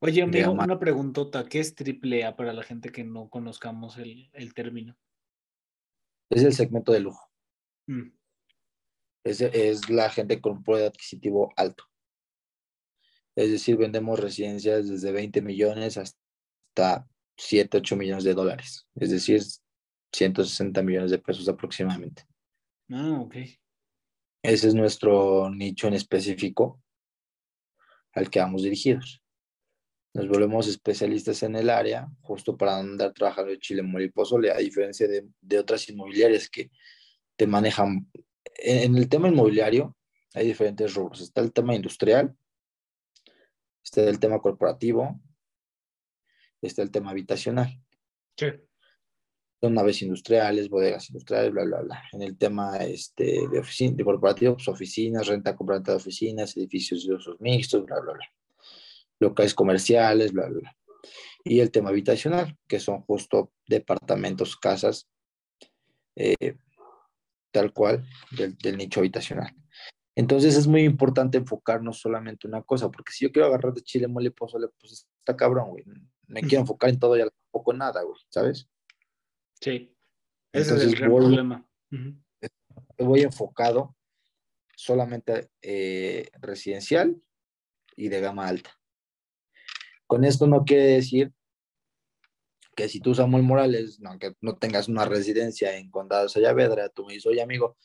Oye, amigo, una preguntota. ¿Qué es triple A para la gente que no conozcamos el, término? Es el segmento de lujo. Mm es, la gente con poder adquisitivo alto. Es decir, vendemos residencias desde 20 millones hasta 7, 8 millones de dólares. Es decir, 160 millones de pesos aproximadamente. Ah, ok. Ese es nuestro nicho en específico al que vamos dirigidos. Nos volvemos especialistas en el área, justo para andar trabajando en Chile, Mole a diferencia de, de otras inmobiliarias que te manejan en el tema inmobiliario hay diferentes rubros. Está el tema industrial, está el tema corporativo, está el tema habitacional. Sí. Son naves industriales, bodegas industriales, bla, bla, bla. En el tema este, de, oficina, de corporativo, pues oficinas, renta, compra de oficinas, edificios de usos mixtos, bla, bla, bla. Locales comerciales, bla, bla, bla. Y el tema habitacional, que son justo departamentos, casas, eh, tal cual del, nicho habitacional. Entonces es muy importante enfocarnos solamente en una cosa, porque si yo quiero agarrar de chile, mole, pozole, pues está cabrón, güey. Me quiero enfocar en todo y poco nada, güey, ¿sabes? Sí. Ese es el gran problema. Voy enfocado solamente eh, residencial y de gama alta. Con esto no quiere decir que si tú, Samuel Morales, no, que no tengas una residencia en Condado Sayavedra, tú me dices, oye amigo,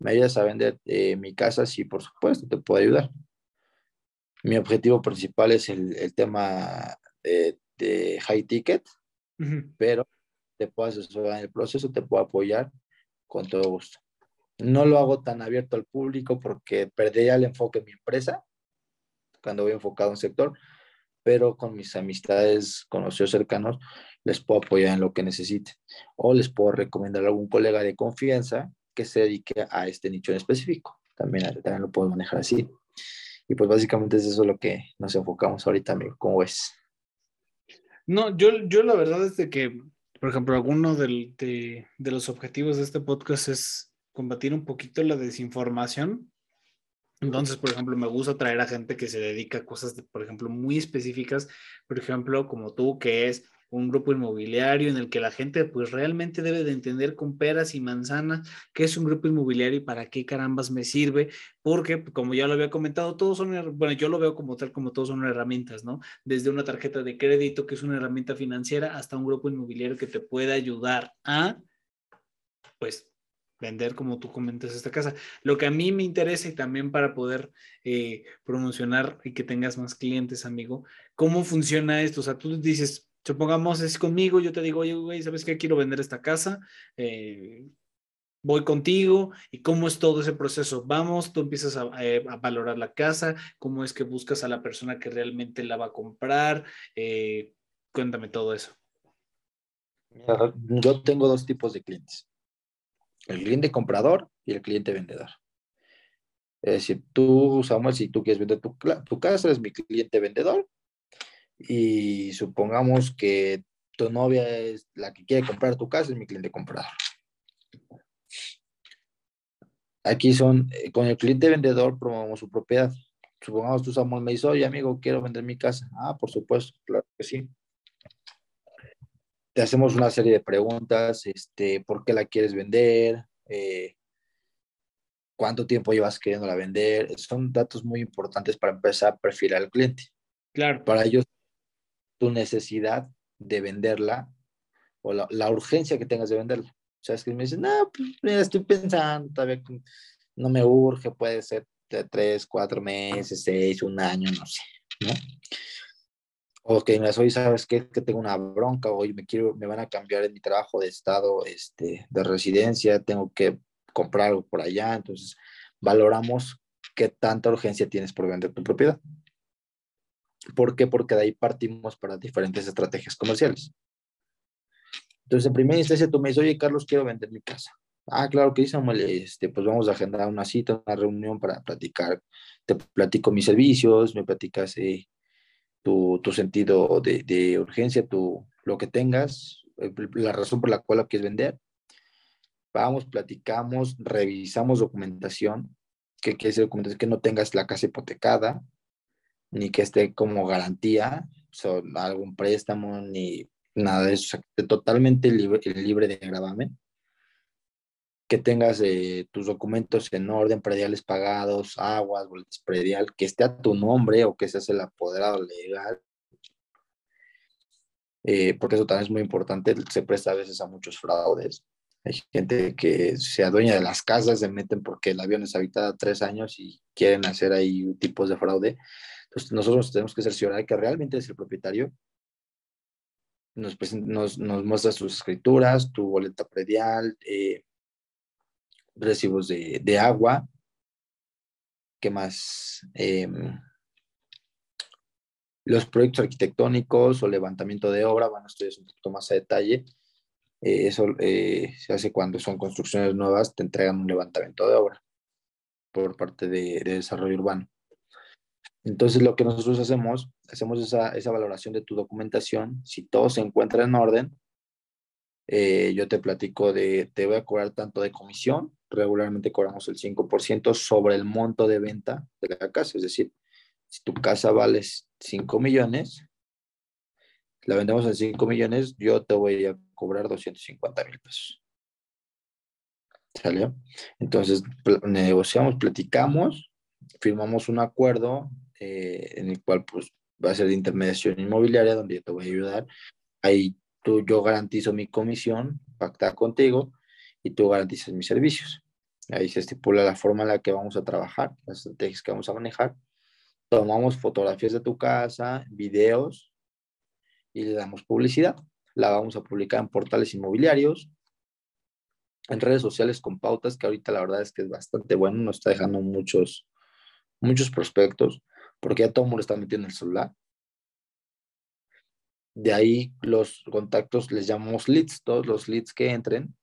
¿Me ayudas a vender eh, mi casa? Sí, por supuesto, te puedo ayudar. Mi objetivo principal es el, tema de, high ticket, pero te puedo asesorar en el proceso, te puedo apoyar con todo gusto. No lo hago tan abierto al público porque perdería el enfoque en mi empresa cuando voy enfocado en un sector, pero con mis amistades, conocidos cercanos, les puedo apoyar en lo que necesiten o les puedo recomendar a algún colega de confianza que se dedique a este nicho en específico. También, también lo puedo manejar así. Y pues básicamente es eso lo que nos enfocamos ahorita, amigo. ¿Cómo ves? No, yo, yo la verdad es de que, por ejemplo, alguno de, los objetivos de este podcast es combatir un poquito la desinformación. Entonces, por ejemplo, me gusta traer a gente que se dedica a cosas, por ejemplo, muy específicas, por ejemplo, como tú, que es un grupo inmobiliario en el que la gente pues realmente debe de entender con peras y manzanas qué es un grupo inmobiliario y para qué carambas me sirve, porque como ya lo había comentado, todos son, bueno, yo lo veo como tal, como todos son herramientas, ¿no? Desde una tarjeta de crédito, que es una herramienta financiera, hasta un grupo inmobiliario que te pueda ayudar a, pues, vender, como tú comentas, esta casa. Lo que a mí me interesa y también para poder eh, promocionar y que tengas más clientes, amigo, ¿cómo funciona esto? O sea, tú dices, Supongamos es conmigo, yo te digo, oye, güey, ¿sabes qué? Quiero vender esta casa. Eh, voy contigo y cómo es todo ese proceso. Vamos, tú empiezas eh, a, valorar la casa, cómo es que buscas a la persona que realmente la va a comprar. Eh, cuéntame todo eso. yo tengo dos tipos de clientes. El cliente comprador y el cliente vendedor. Es decir, tú, Samuel, si tú quieres vender tu, tu casa, eres mi cliente vendedor y supongamos que tu novia es la que quiere comprar tu casa, es mi cliente comprador. Aquí son, eh, con el cliente vendedor promovemos su propiedad. Supongamos tú, Samuel, me dice, oye, amigo, quiero vender mi casa. Ah, por supuesto, claro que sí. Te hacemos una serie de preguntas, este, ¿por qué la quieres vender? Eh, ¿Cuánto tiempo llevas queriéndola vender? Son datos muy importantes para empezar a perfilar al cliente. Claro. Para ellos tu necesidad de venderla o la, urgencia que tengas de venderla. O sea, es que me dicen, no, pues mira, estoy pensando, todavía no me urge, puede ser de tres, cuatro meses, seis, un año, no sé, ¿no? O que me hoy sabes qué? que tengo una bronca, hoy me quiero, me van a cambiar en mi trabajo de estado, este, de residencia, tengo que comprar algo por allá, entonces valoramos qué tanta urgencia tienes por vender tu propiedad. ¿Por qué? Porque de ahí partimos para diferentes estrategias comerciales. Entonces, en primera instancia, tú me dices, oye, Carlos, quiero vender mi casa. Ah, claro que sí, Samuel, este, pues vamos a agendar una cita, una reunión para platicar. Te platico mis servicios, me platicas eh, tu, tu, sentido de, de, urgencia, tu, lo que tengas, eh, la razón por la cual quieres vender. Vamos, platicamos, revisamos documentación. ¿Qué quiere decir documentación? Que no tengas la casa hipotecada, ni que esté como garantía, son algún préstamo, ni nada de eso, totalmente libre, libre de gravamen. Que tengas eh, tus documentos en orden, prediales pagados, aguas, boletos predial, que esté a tu nombre o que seas el apoderado legal. Eh, porque eso también es muy importante, se presta a veces a muchos fraudes. Hay gente que se adueña de las casas, se meten porque el avión es habitado tres años y quieren hacer ahí tipos de fraude. Entonces, nosotros tenemos que cerciorar que realmente es el propietario. Nos, nos, nos muestra sus escrituras, tu boleta predial, eh, recibos de, de, agua. ¿Qué más? Em, los proyectos arquitectónicos o levantamiento de obra, bueno, esto es un poquito más a detalle. Eh, eso eh, se hace cuando son construcciones nuevas, te entregan un levantamiento de obra por parte de, de desarrollo urbano. Entonces, lo que nosotros hacemos, hacemos esa, esa valoración de tu documentación. Si todo se encuentra en orden, eh, yo te platico de, te voy a cobrar tanto de comisión, regularmente cobramos el 5% sobre el monto de venta de la casa. Es decir, si tu casa vale 5 millones, la vendemos en 5 millones, yo te voy a cobrar 250 mil pesos. ¿Sale? Entonces, negociamos, platicamos, firmamos un acuerdo eh, en el cual pues va a ser de intermediación inmobiliaria, donde yo te voy a ayudar. Ahí tú, yo garantizo mi comisión, pactar contigo, y tú garantizas mis servicios. Ahí se estipula la forma en la que vamos a trabajar, las estrategias que vamos a manejar. Tomamos fotografías de tu casa, videos y le damos publicidad. La vamos a publicar en portales inmobiliarios, en redes sociales con pautas, que ahorita la verdad es que es bastante bueno, nos está dejando muchos, muchos prospectos, porque ya todo el mundo está metiendo en el celular. De ahí los contactos les llamamos leads, todos los leads que entren,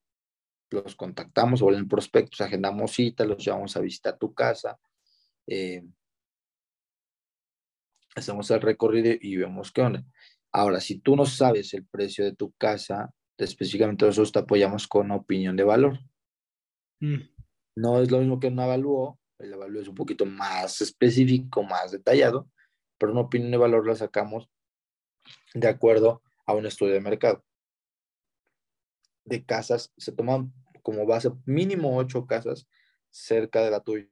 los contactamos, vuelven prospectos, agendamos citas, los llevamos a visitar tu casa, eh, hacemos el recorrido y vemos qué onda. Ahora, si tú no sabes el precio de tu casa, específicamente nosotros te apoyamos con opinión de valor. Mm. No es lo mismo que un avalúo, el avalúo es un poquito más específico, más detallado, pero una opinión de valor la sacamos de acuerdo a un estudio de mercado. De casas, se toman como base mínimo ocho casas cerca de la tuya.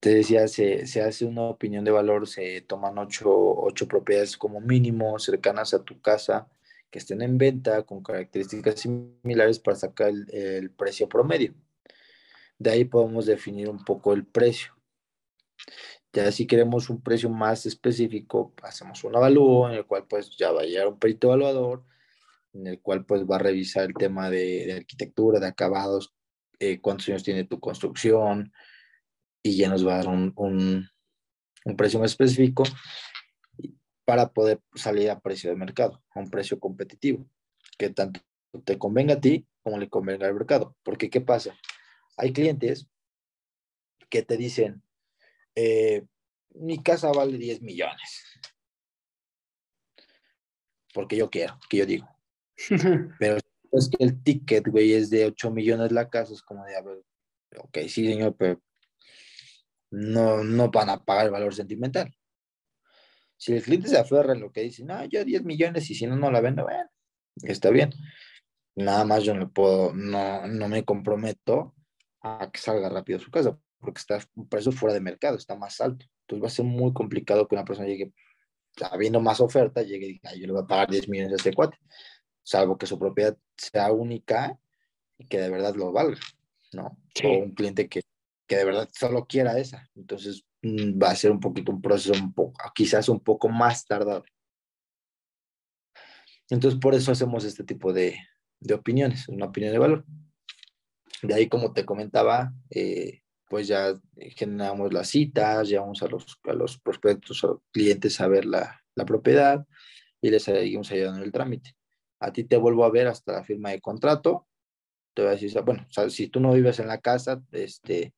Te decía, se, hace una opinión de valor, se toman ocho, ocho propiedades como mínimo cercanas a tu casa que estén en venta con características similares para sacar el, el precio promedio. De ahí podemos definir un poco el precio. Ya si queremos un precio más específico, hacemos un avalúo en el cual pues ya va a llegar un perito evaluador, en el cual pues va a revisar el tema de, arquitectura, de acabados, eh, cuántos años tiene tu construcción y ya nos va a dar un, un, precio más específico para poder salir a precio de mercado, a un precio competitivo, que tanto te convenga a ti como le convenga al mercado. Porque ¿qué pasa? Hay clientes que te dicen, eh, mi casa vale 10 millones. Porque yo quiero, que yo digo. Pero es que el ticket, güey, es de 8 millones la casa, es como de, a ver, ok, sí, señor, pero no, no van a pagar el valor sentimental. Si el cliente se aferra en lo que dice, no, yo 10 millones y si no, no la vendo, bueno, está bien. Nada más yo no puedo, no, no me comprometo a que salga rápido su casa, porque está un precio fuera de mercado, está más alto. Entonces va a ser muy complicado que una persona llegue, habiendo más oferta, llegue y diga, yo le voy a pagar 10 millones a este cuate, salvo que su propiedad sea única y que de verdad lo valga, ¿no? O un cliente que, que, de verdad solo quiera esa. Entonces mm, va a ser un poquito un proceso un poco, quizás un poco más tardado. Entonces por eso hacemos este tipo de, de opiniones, una opinión de valor. De ahí, como te comentaba, eh, pues ya generamos las citas, llevamos a los, a los prospectos o clientes a ver la, la propiedad y les seguimos ayudando en el trámite. A ti te vuelvo a ver hasta la firma de contrato. Te voy a decir, bueno, si tú no vives en la casa, este,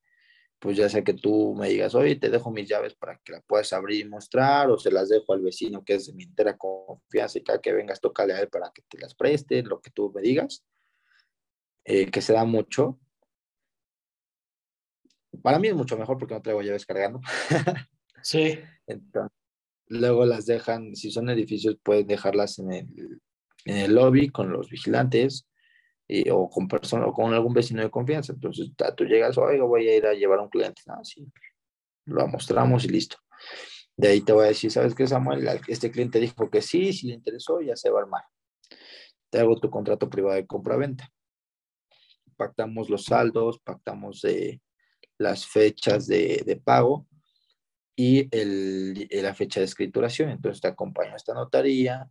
pues ya sé que tú me digas, oye, te dejo mis llaves para que la puedas abrir y mostrar, o se las dejo al vecino que es de mi entera confianza y cada que vengas, tócale a él para que te las preste, lo que tú me digas, eh, que se da mucho. Para mí es mucho mejor porque no traigo llaves cargando. Sí. luego las dejan, si son edificios, pueden dejarlas en el, en el lobby con los vigilantes o con persona, o con algún vecino de confianza. Entonces tú llegas, oiga, voy a ir a llevar a un cliente. Ah, sí, lo mostramos y listo. De ahí te voy a decir, ¿sabes qué, Samuel? Este cliente dijo que sí, si le interesó, ya se va a armar. Te hago tu contrato privado de compra-venta. Pactamos los saldos, pactamos eh, las fechas de, pago y el, la fecha de escrituración. Entonces te acompaño a esta notaría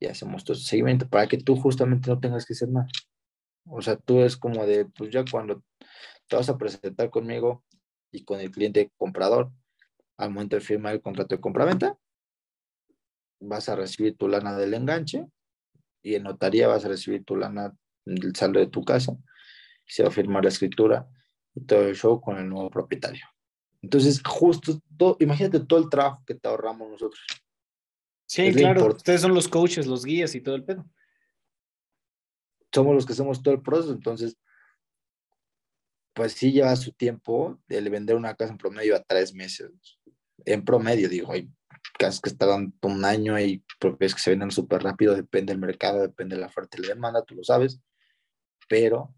y hacemos todo ese seguimiento para que tú justamente no tengas que hacer nada. O sea, tú es como de, pues ya cuando te vas a presentar conmigo y con el cliente comprador, al momento de firmar el contrato de compra-venta, vas a recibir tu lana del enganche y en notaría vas a recibir tu lana del saldo de tu casa. Se va a firmar la escritura todo el show con el nuevo propietario. Entonces, justo, todo, imagínate todo el trabajo que te ahorramos nosotros. Sí, claro, ustedes son los coaches, los guías y todo el pedo. Somos los que hacemos todo el proceso, entonces, pues sí lleva su tiempo el vender una casa en promedio a tres meses. En promedio, digo, hay casas que están un año y propiedades que se venden súper rápido, depende del mercado, depende de la oferta y la demanda, tú lo sabes, pero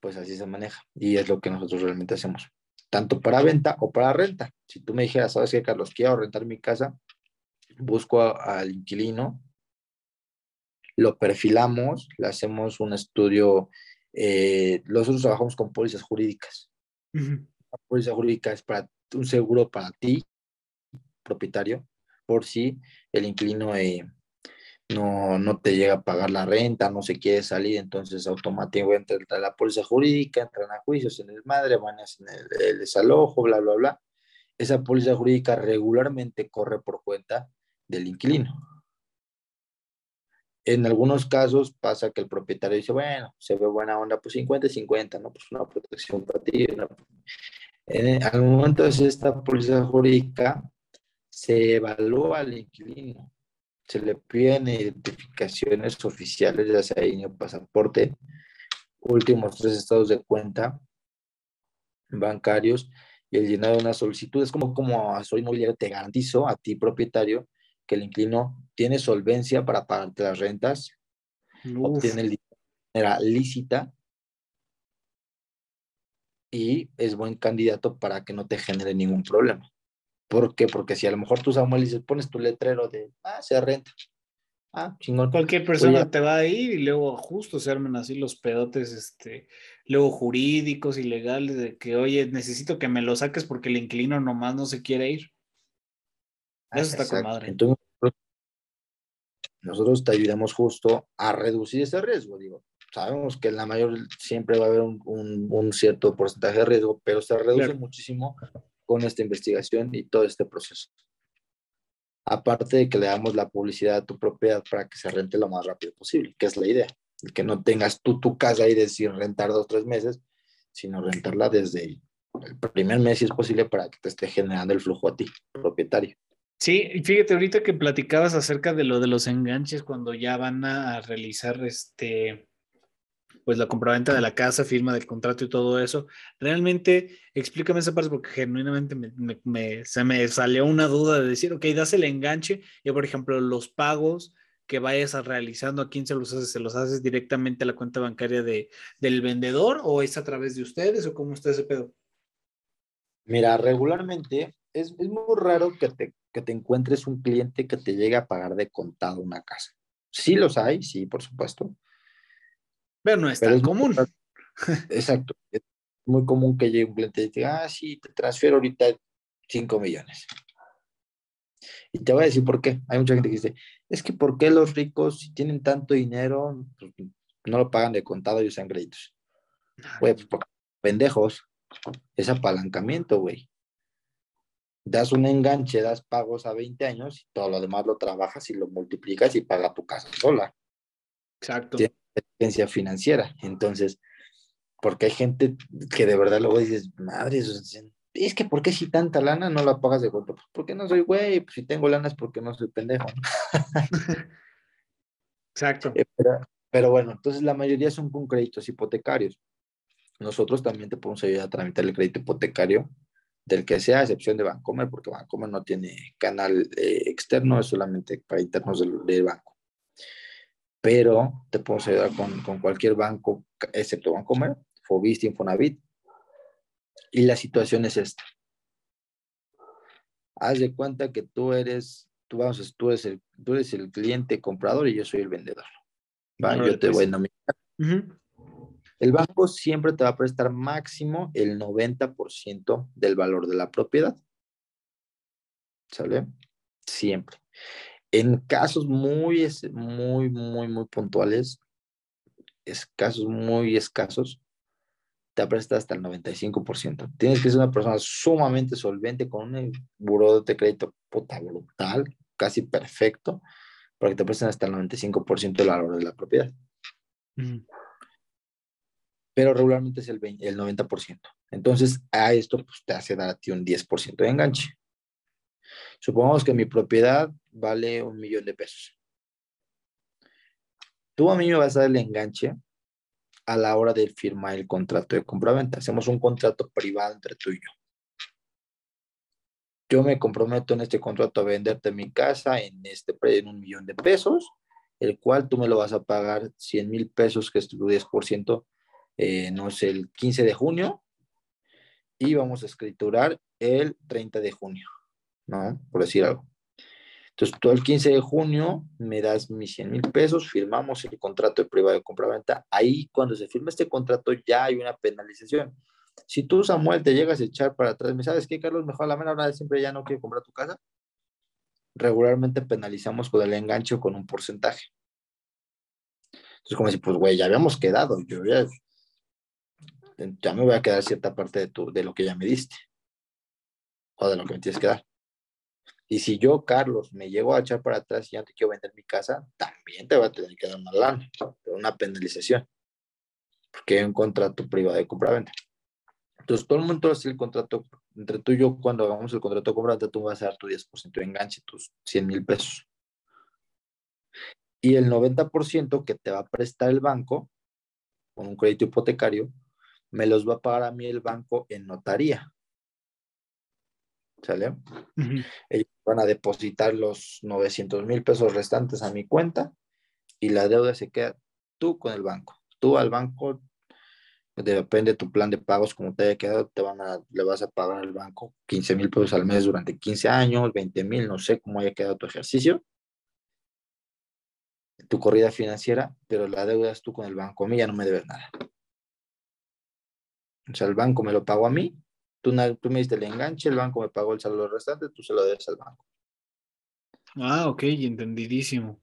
pues así se maneja y es lo que nosotros realmente hacemos, tanto para venta o para renta. Si tú me dijeras, ¿sabes qué, Carlos? Quiero rentar mi casa, busco al inquilino, lo perfilamos, le hacemos un estudio eh, nosotros trabajamos con pólizas jurídicas. La póliza jurídica es para un seguro para ti, propietario, por si el inquilino eh, no, no te llega a pagar la renta, no se quiere salir, entonces automáticamente entra la póliza jurídica, entran a juicios en el madre, van a el, el desalojo, bla, bla, bla. Esa póliza jurídica regularmente corre por cuenta del inquilino. En algunos casos pasa que el propietario dice, bueno, se ve buena onda, pues 50 y 50, ¿no? Pues una protección para ti. En, al momento de esta póliza jurídica, se evalúa al inquilino, se le piden identificaciones oficiales, ya sea pasaporte, últimos tres estados de cuenta bancarios y el llenado de una solicitud. Es como, como soy inmobiliario, te garantizo a ti, propietario, que el inquilino tiene solvencia para pagarte las rentas, obtiene el dinero de manera lícita y es buen candidato para que no te genere ningún problema. ¿Por qué? Porque si a lo mejor tú, Samuel, dices, pones tu letrero de, ah, se renta. Ah, chingón. Cualquier persona te va a ir y luego justo se arman así los pedotes, este, luego jurídicos y legales de que, oye, necesito que me lo saques porque el inquilino nomás no se quiere ir. Eso está con madre. Entonces, nosotros te ayudamos justo a reducir ese riesgo. Digo, sabemos que en la mayor siempre va a haber un, un, cierto porcentaje de riesgo, pero se reduce muchísimo con esta investigación y todo este proceso. Aparte de que le damos la publicidad a tu propiedad para que se rente lo más rápido posible, que es la idea. Que no tengas tú tu casa y decir rentar dos o tres meses, sino rentarla desde el primer mes si es posible para que te esté generando el flujo a ti, propietario. Sí, y fíjate, ahorita que platicabas acerca de lo de los enganches cuando ya van a realizar este, pues la compraventa de la casa, firma del contrato y todo eso, realmente explícame esa parte porque genuinamente me, se me salió una duda de decir, ok, das el enganche y por ejemplo los pagos que vayas realizando, ¿a quién se los haces? ¿Se los haces directamente a la cuenta bancaria de, del vendedor o es a través de ustedes o cómo está ese pedo? Mira, regularmente es, es muy raro que te que te encuentres un cliente que te llegue a pagar de contado una casa. Sí los hay, sí, por supuesto. Pero no es tan común. exacto. Es muy común que llegue un cliente y te diga, ah, sí, te transfiero ahorita 5 millones. Y te voy a decir por qué. Hay mucha gente que dice, es que ¿por qué los ricos, si tienen tanto dinero, pues, no lo pagan de contado y usan créditos? Güey, pues porque pendejos. Es apalancamiento, güey das un enganche, das pagos a 20 años y todo lo demás lo trabajas y lo multiplicas y paga tu casa sola. Exacto. Tiene experiencia financiera. Entonces, porque hay gente que de verdad luego dices, madre, es que ¿por qué si tanta lana no la pagas de golpe? Pues porque no soy güey, pues si tengo lana es porque no soy pendejo. Exacto. Eh, pero, bueno, entonces la mayoría son con créditos hipotecarios. Nosotros también te podemos ayudar a tramitar el crédito hipotecario del que sea, a excepción de Bancomer, porque Bancomer no tiene canal eh, externo, es solamente para internos del, banco. Pero te puedo ayudar con, con, cualquier banco, excepto Bancomer, Fobiste, Infonavit. Y la situación es esta. Haz de cuenta que tú eres, tú, vamos, tú, eres, el, tú eres el cliente comprador y yo soy el vendedor. ¿va? yo te voy a nominar. El banco siempre te va a prestar máximo el 90% del valor de la propiedad. ¿Sale? Siempre. En casos muy, muy, muy, muy puntuales, casos muy escasos, te presta hasta el 95%. Tienes que ser una persona sumamente solvente con un buró de crédito puta brutal, casi perfecto, para que te presten hasta el 95% del valor de la propiedad pero regularmente es el, el 90%. Entonces, a esto pues, te hace dar a ti un 10% de enganche. Supongamos que mi propiedad vale un millón de pesos. Tú a mí me vas a dar el enganche a la hora de firmar el contrato de compraventa. Hacemos un contrato privado entre tú y yo. Yo me comprometo en este contrato a venderte mi casa en, este, en un millón de pesos, el cual tú me lo vas a pagar 100 mil pesos, que es tu 10%, eh, no sé, el 15 de junio y vamos a escriturar el 30 de junio, ¿no? Por decir algo. Entonces, tú el 15 de junio me das mis 100 mil pesos, firmamos el contrato de privado de compra-venta. Ahí, cuando se firma este contrato, ya hay una penalización. Si tú, Samuel, te llegas a echar para atrás, ¿me sabes qué, Carlos? Mejor a la menor hora siempre ya no quiero comprar tu casa. Regularmente penalizamos con el enganche o con un porcentaje. Entonces, como si, pues, güey, ya habíamos quedado. Yo ya, ya me voy a quedar cierta parte de, tu, de lo que ya me diste. O de lo que me tienes que dar. Y si yo, Carlos, me llego a echar para atrás y ya te quiero vender mi casa, también te va a tener que dar una lana, una penalización. Porque hay un contrato privado de compra-venta. Entonces, todo el mundo hace el contrato, entre tú y yo, cuando hagamos el contrato de compra-venta, tú vas a dar tu 10% de enganche, tus 100 mil pesos. Y el 90% que te va a prestar el banco, con un crédito hipotecario, me los va a pagar a mí el banco en notaría. ¿Sale? Ellos van a depositar los 900 mil pesos restantes a mi cuenta y la deuda se queda tú con el banco. Tú al banco, depende de tu plan de pagos, como te haya quedado, te van a, le vas a pagar al banco 15 mil pesos al mes durante 15 años, 20 mil, no sé cómo haya quedado tu ejercicio, tu corrida financiera, pero la deuda es tú con el banco. A mí ya no me debes nada. O sea, el banco me lo pagó a mí Tú, me diste el enganche, el banco me pagó el saldo restante, tú se lo debes al banco. Ah, ok, entendidísimo.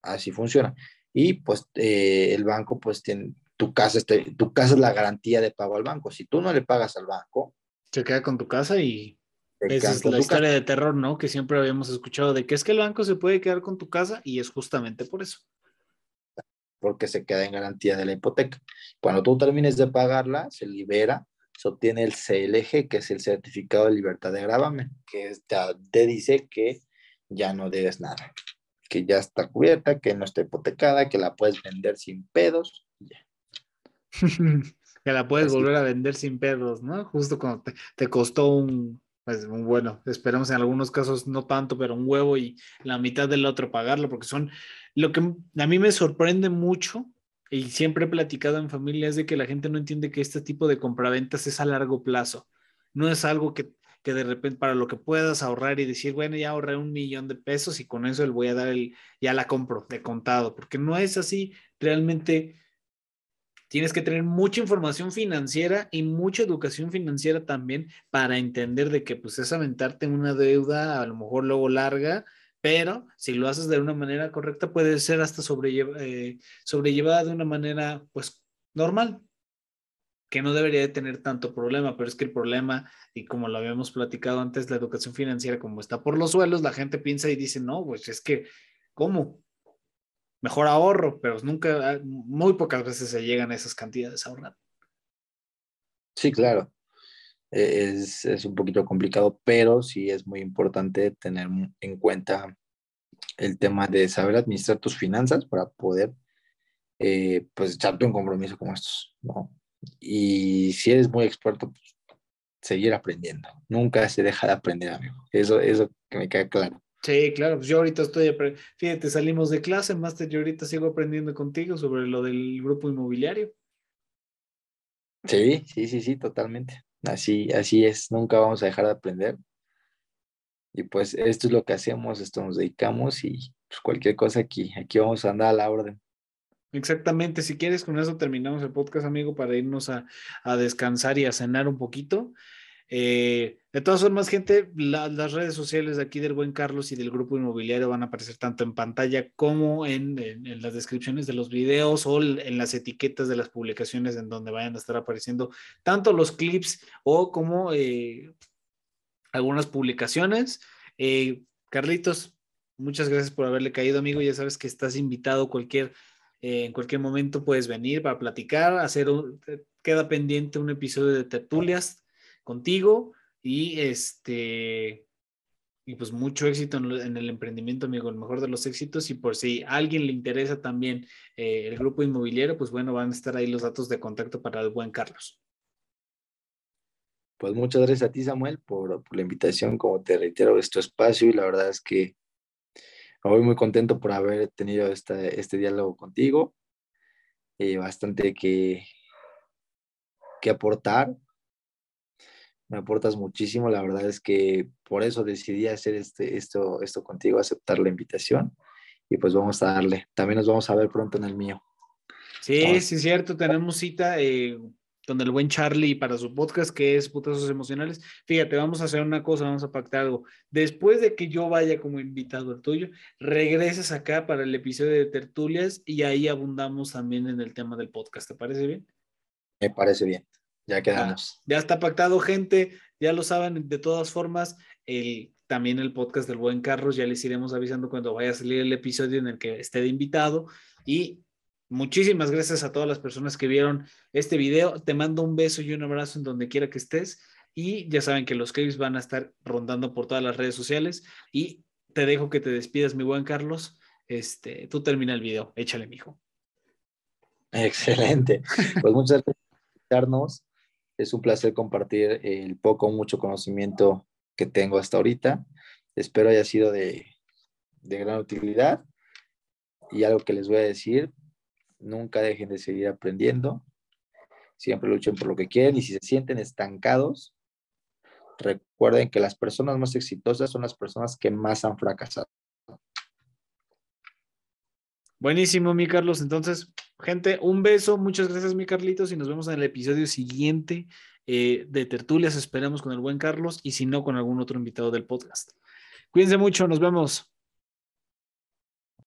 Así funciona. Y pues eh, el banco, pues tiene, tu casa, este, tu casa es la garantía de pago al banco. Si tú no le pagas al banco, se queda con tu casa y esa es la historia de terror, ¿no? Que siempre habíamos escuchado de que es que el banco se puede quedar con tu casa y es justamente por eso. Porque se queda en garantía de la hipoteca. Cuando tú termines de pagarla, se libera se obtiene el CLG, que es el certificado de libertad de gravamen, que te dice que ya no debes nada, que ya está cubierta, que no está hipotecada, que la puedes vender sin pedos. que la puedes volver a vender sin pedos, ¿no? Justo cuando te, costó un, pues bueno, esperamos en algunos casos no tanto, pero un huevo y la mitad del otro pagarlo, porque son lo que a mí me sorprende mucho y siempre he platicado en familia es de que la gente no entiende que este tipo de compraventas es a largo plazo. No es algo que, que de repente para lo que puedas ahorrar y decir, bueno, ya ahorré un millón de pesos y con eso le voy a dar el, ya la compro de contado, porque no es así. Realmente tienes que tener mucha información financiera y mucha educación financiera también para entender de que pues es aventarte en una deuda, a lo mejor luego larga, pero si lo haces de una manera correcta, puede ser hasta eh, sobrellevada de una manera, pues, normal, que no debería de tener tanto problema, pero es que el problema, y como lo habíamos platicado antes, la educación financiera, como está por los suelos, la gente piensa y dice, no, pues es que, ¿cómo? Mejor ahorro, pero nunca, muy pocas veces se llegan a esas cantidades ahorradas. Sí, claro. Es, es, un poquito complicado, pero sí es muy importante tener en cuenta el tema de saber administrar tus finanzas para poder, eh, pues, echarte un compromiso como estos, ¿no? Y si eres muy experto, pues, seguir aprendiendo. Nunca se deja de aprender, amigo. Eso, eso que me queda claro. Sí, claro, pues yo ahorita estoy, fíjate, salimos de clase, Master, yo ahorita sigo aprendiendo contigo sobre lo del grupo inmobiliario. Sí, sí, sí, sí, totalmente. Así, así es, nunca vamos a dejar de aprender. Y pues esto es lo que hacemos, esto nos dedicamos y pues cualquier cosa aquí, aquí vamos a andar a la orden. Exactamente, si quieres, con eso terminamos el podcast, amigo, para irnos a, a descansar y a cenar un poquito. Eh, de todas formas, gente, las redes sociales aquí del buen Carlos y del grupo inmobiliario van a aparecer tanto en pantalla como en, las descripciones de los videos o en las etiquetas de las publicaciones en donde vayan a estar apareciendo tanto los clips o como eh, algunas publicaciones. Eh, Carlitos, muchas gracias por haberle caído, amigo. Ya sabes que estás invitado cualquier, en cualquier momento puedes venir para platicar, hacer queda pendiente un episodio de tertulias contigo y este y pues mucho éxito en, el emprendimiento, amigo, el mejor de los éxitos. Y por si a alguien le interesa también eh, el grupo inmobiliario, pues bueno, van a estar ahí los datos de contacto para el buen Carlos. Pues muchas gracias a ti, Samuel, por, la invitación. Como te reitero, este espacio y la verdad es que voy muy contento por haber tenido este diálogo contigo. Eh, bastante que, que aportar me aportas muchísimo. La verdad es que por eso decidí hacer este, esto, esto contigo, aceptar la invitación. Y pues vamos a darle. También nos vamos a ver pronto en el mío. Sí, sí, es cierto. Tenemos cita eh, con el buen Charlie para su podcast que es Putazos Emocionales. Fíjate, vamos a hacer una cosa, vamos a pactar algo. Después de que yo vaya como invitado al tuyo, regreses acá para el episodio de Tertulias y ahí abundamos también en el tema del podcast. ¿Te parece bien? Me parece bien. Ya quedamos. ya está pactado, gente. Ya lo saben, de todas formas, el, también el podcast del buen Carlos, ya les iremos avisando cuando vaya a salir el episodio en el que esté de invitado. Y muchísimas gracias a todas las personas que vieron este video. Te mando un beso y un abrazo en donde quiera que estés. Y ya saben que los clips van a estar rondando por todas las redes sociales. Y te dejo que te despidas, mi buen Carlos. Este, tú termina el video. Échale, mijo. Excelente. Pues muchas gracias por invitarnos. Es un placer compartir el poco o mucho conocimiento que tengo hasta ahorita. Espero haya sido de, de gran utilidad. Y algo que les voy a decir, nunca dejen de seguir aprendiendo. Siempre luchen por lo que quieren y si se sienten estancados, recuerden que las personas más exitosas son las personas que más han fracasado. Buenísimo, mi Carlos. Entonces, gente, un beso. Muchas gracias, mi Carlitos. Y nos vemos en el episodio siguiente eh, de Tertulias. Esperamos con el buen Carlos y si no, con algún otro invitado del podcast. Cuídense mucho. Nos vemos.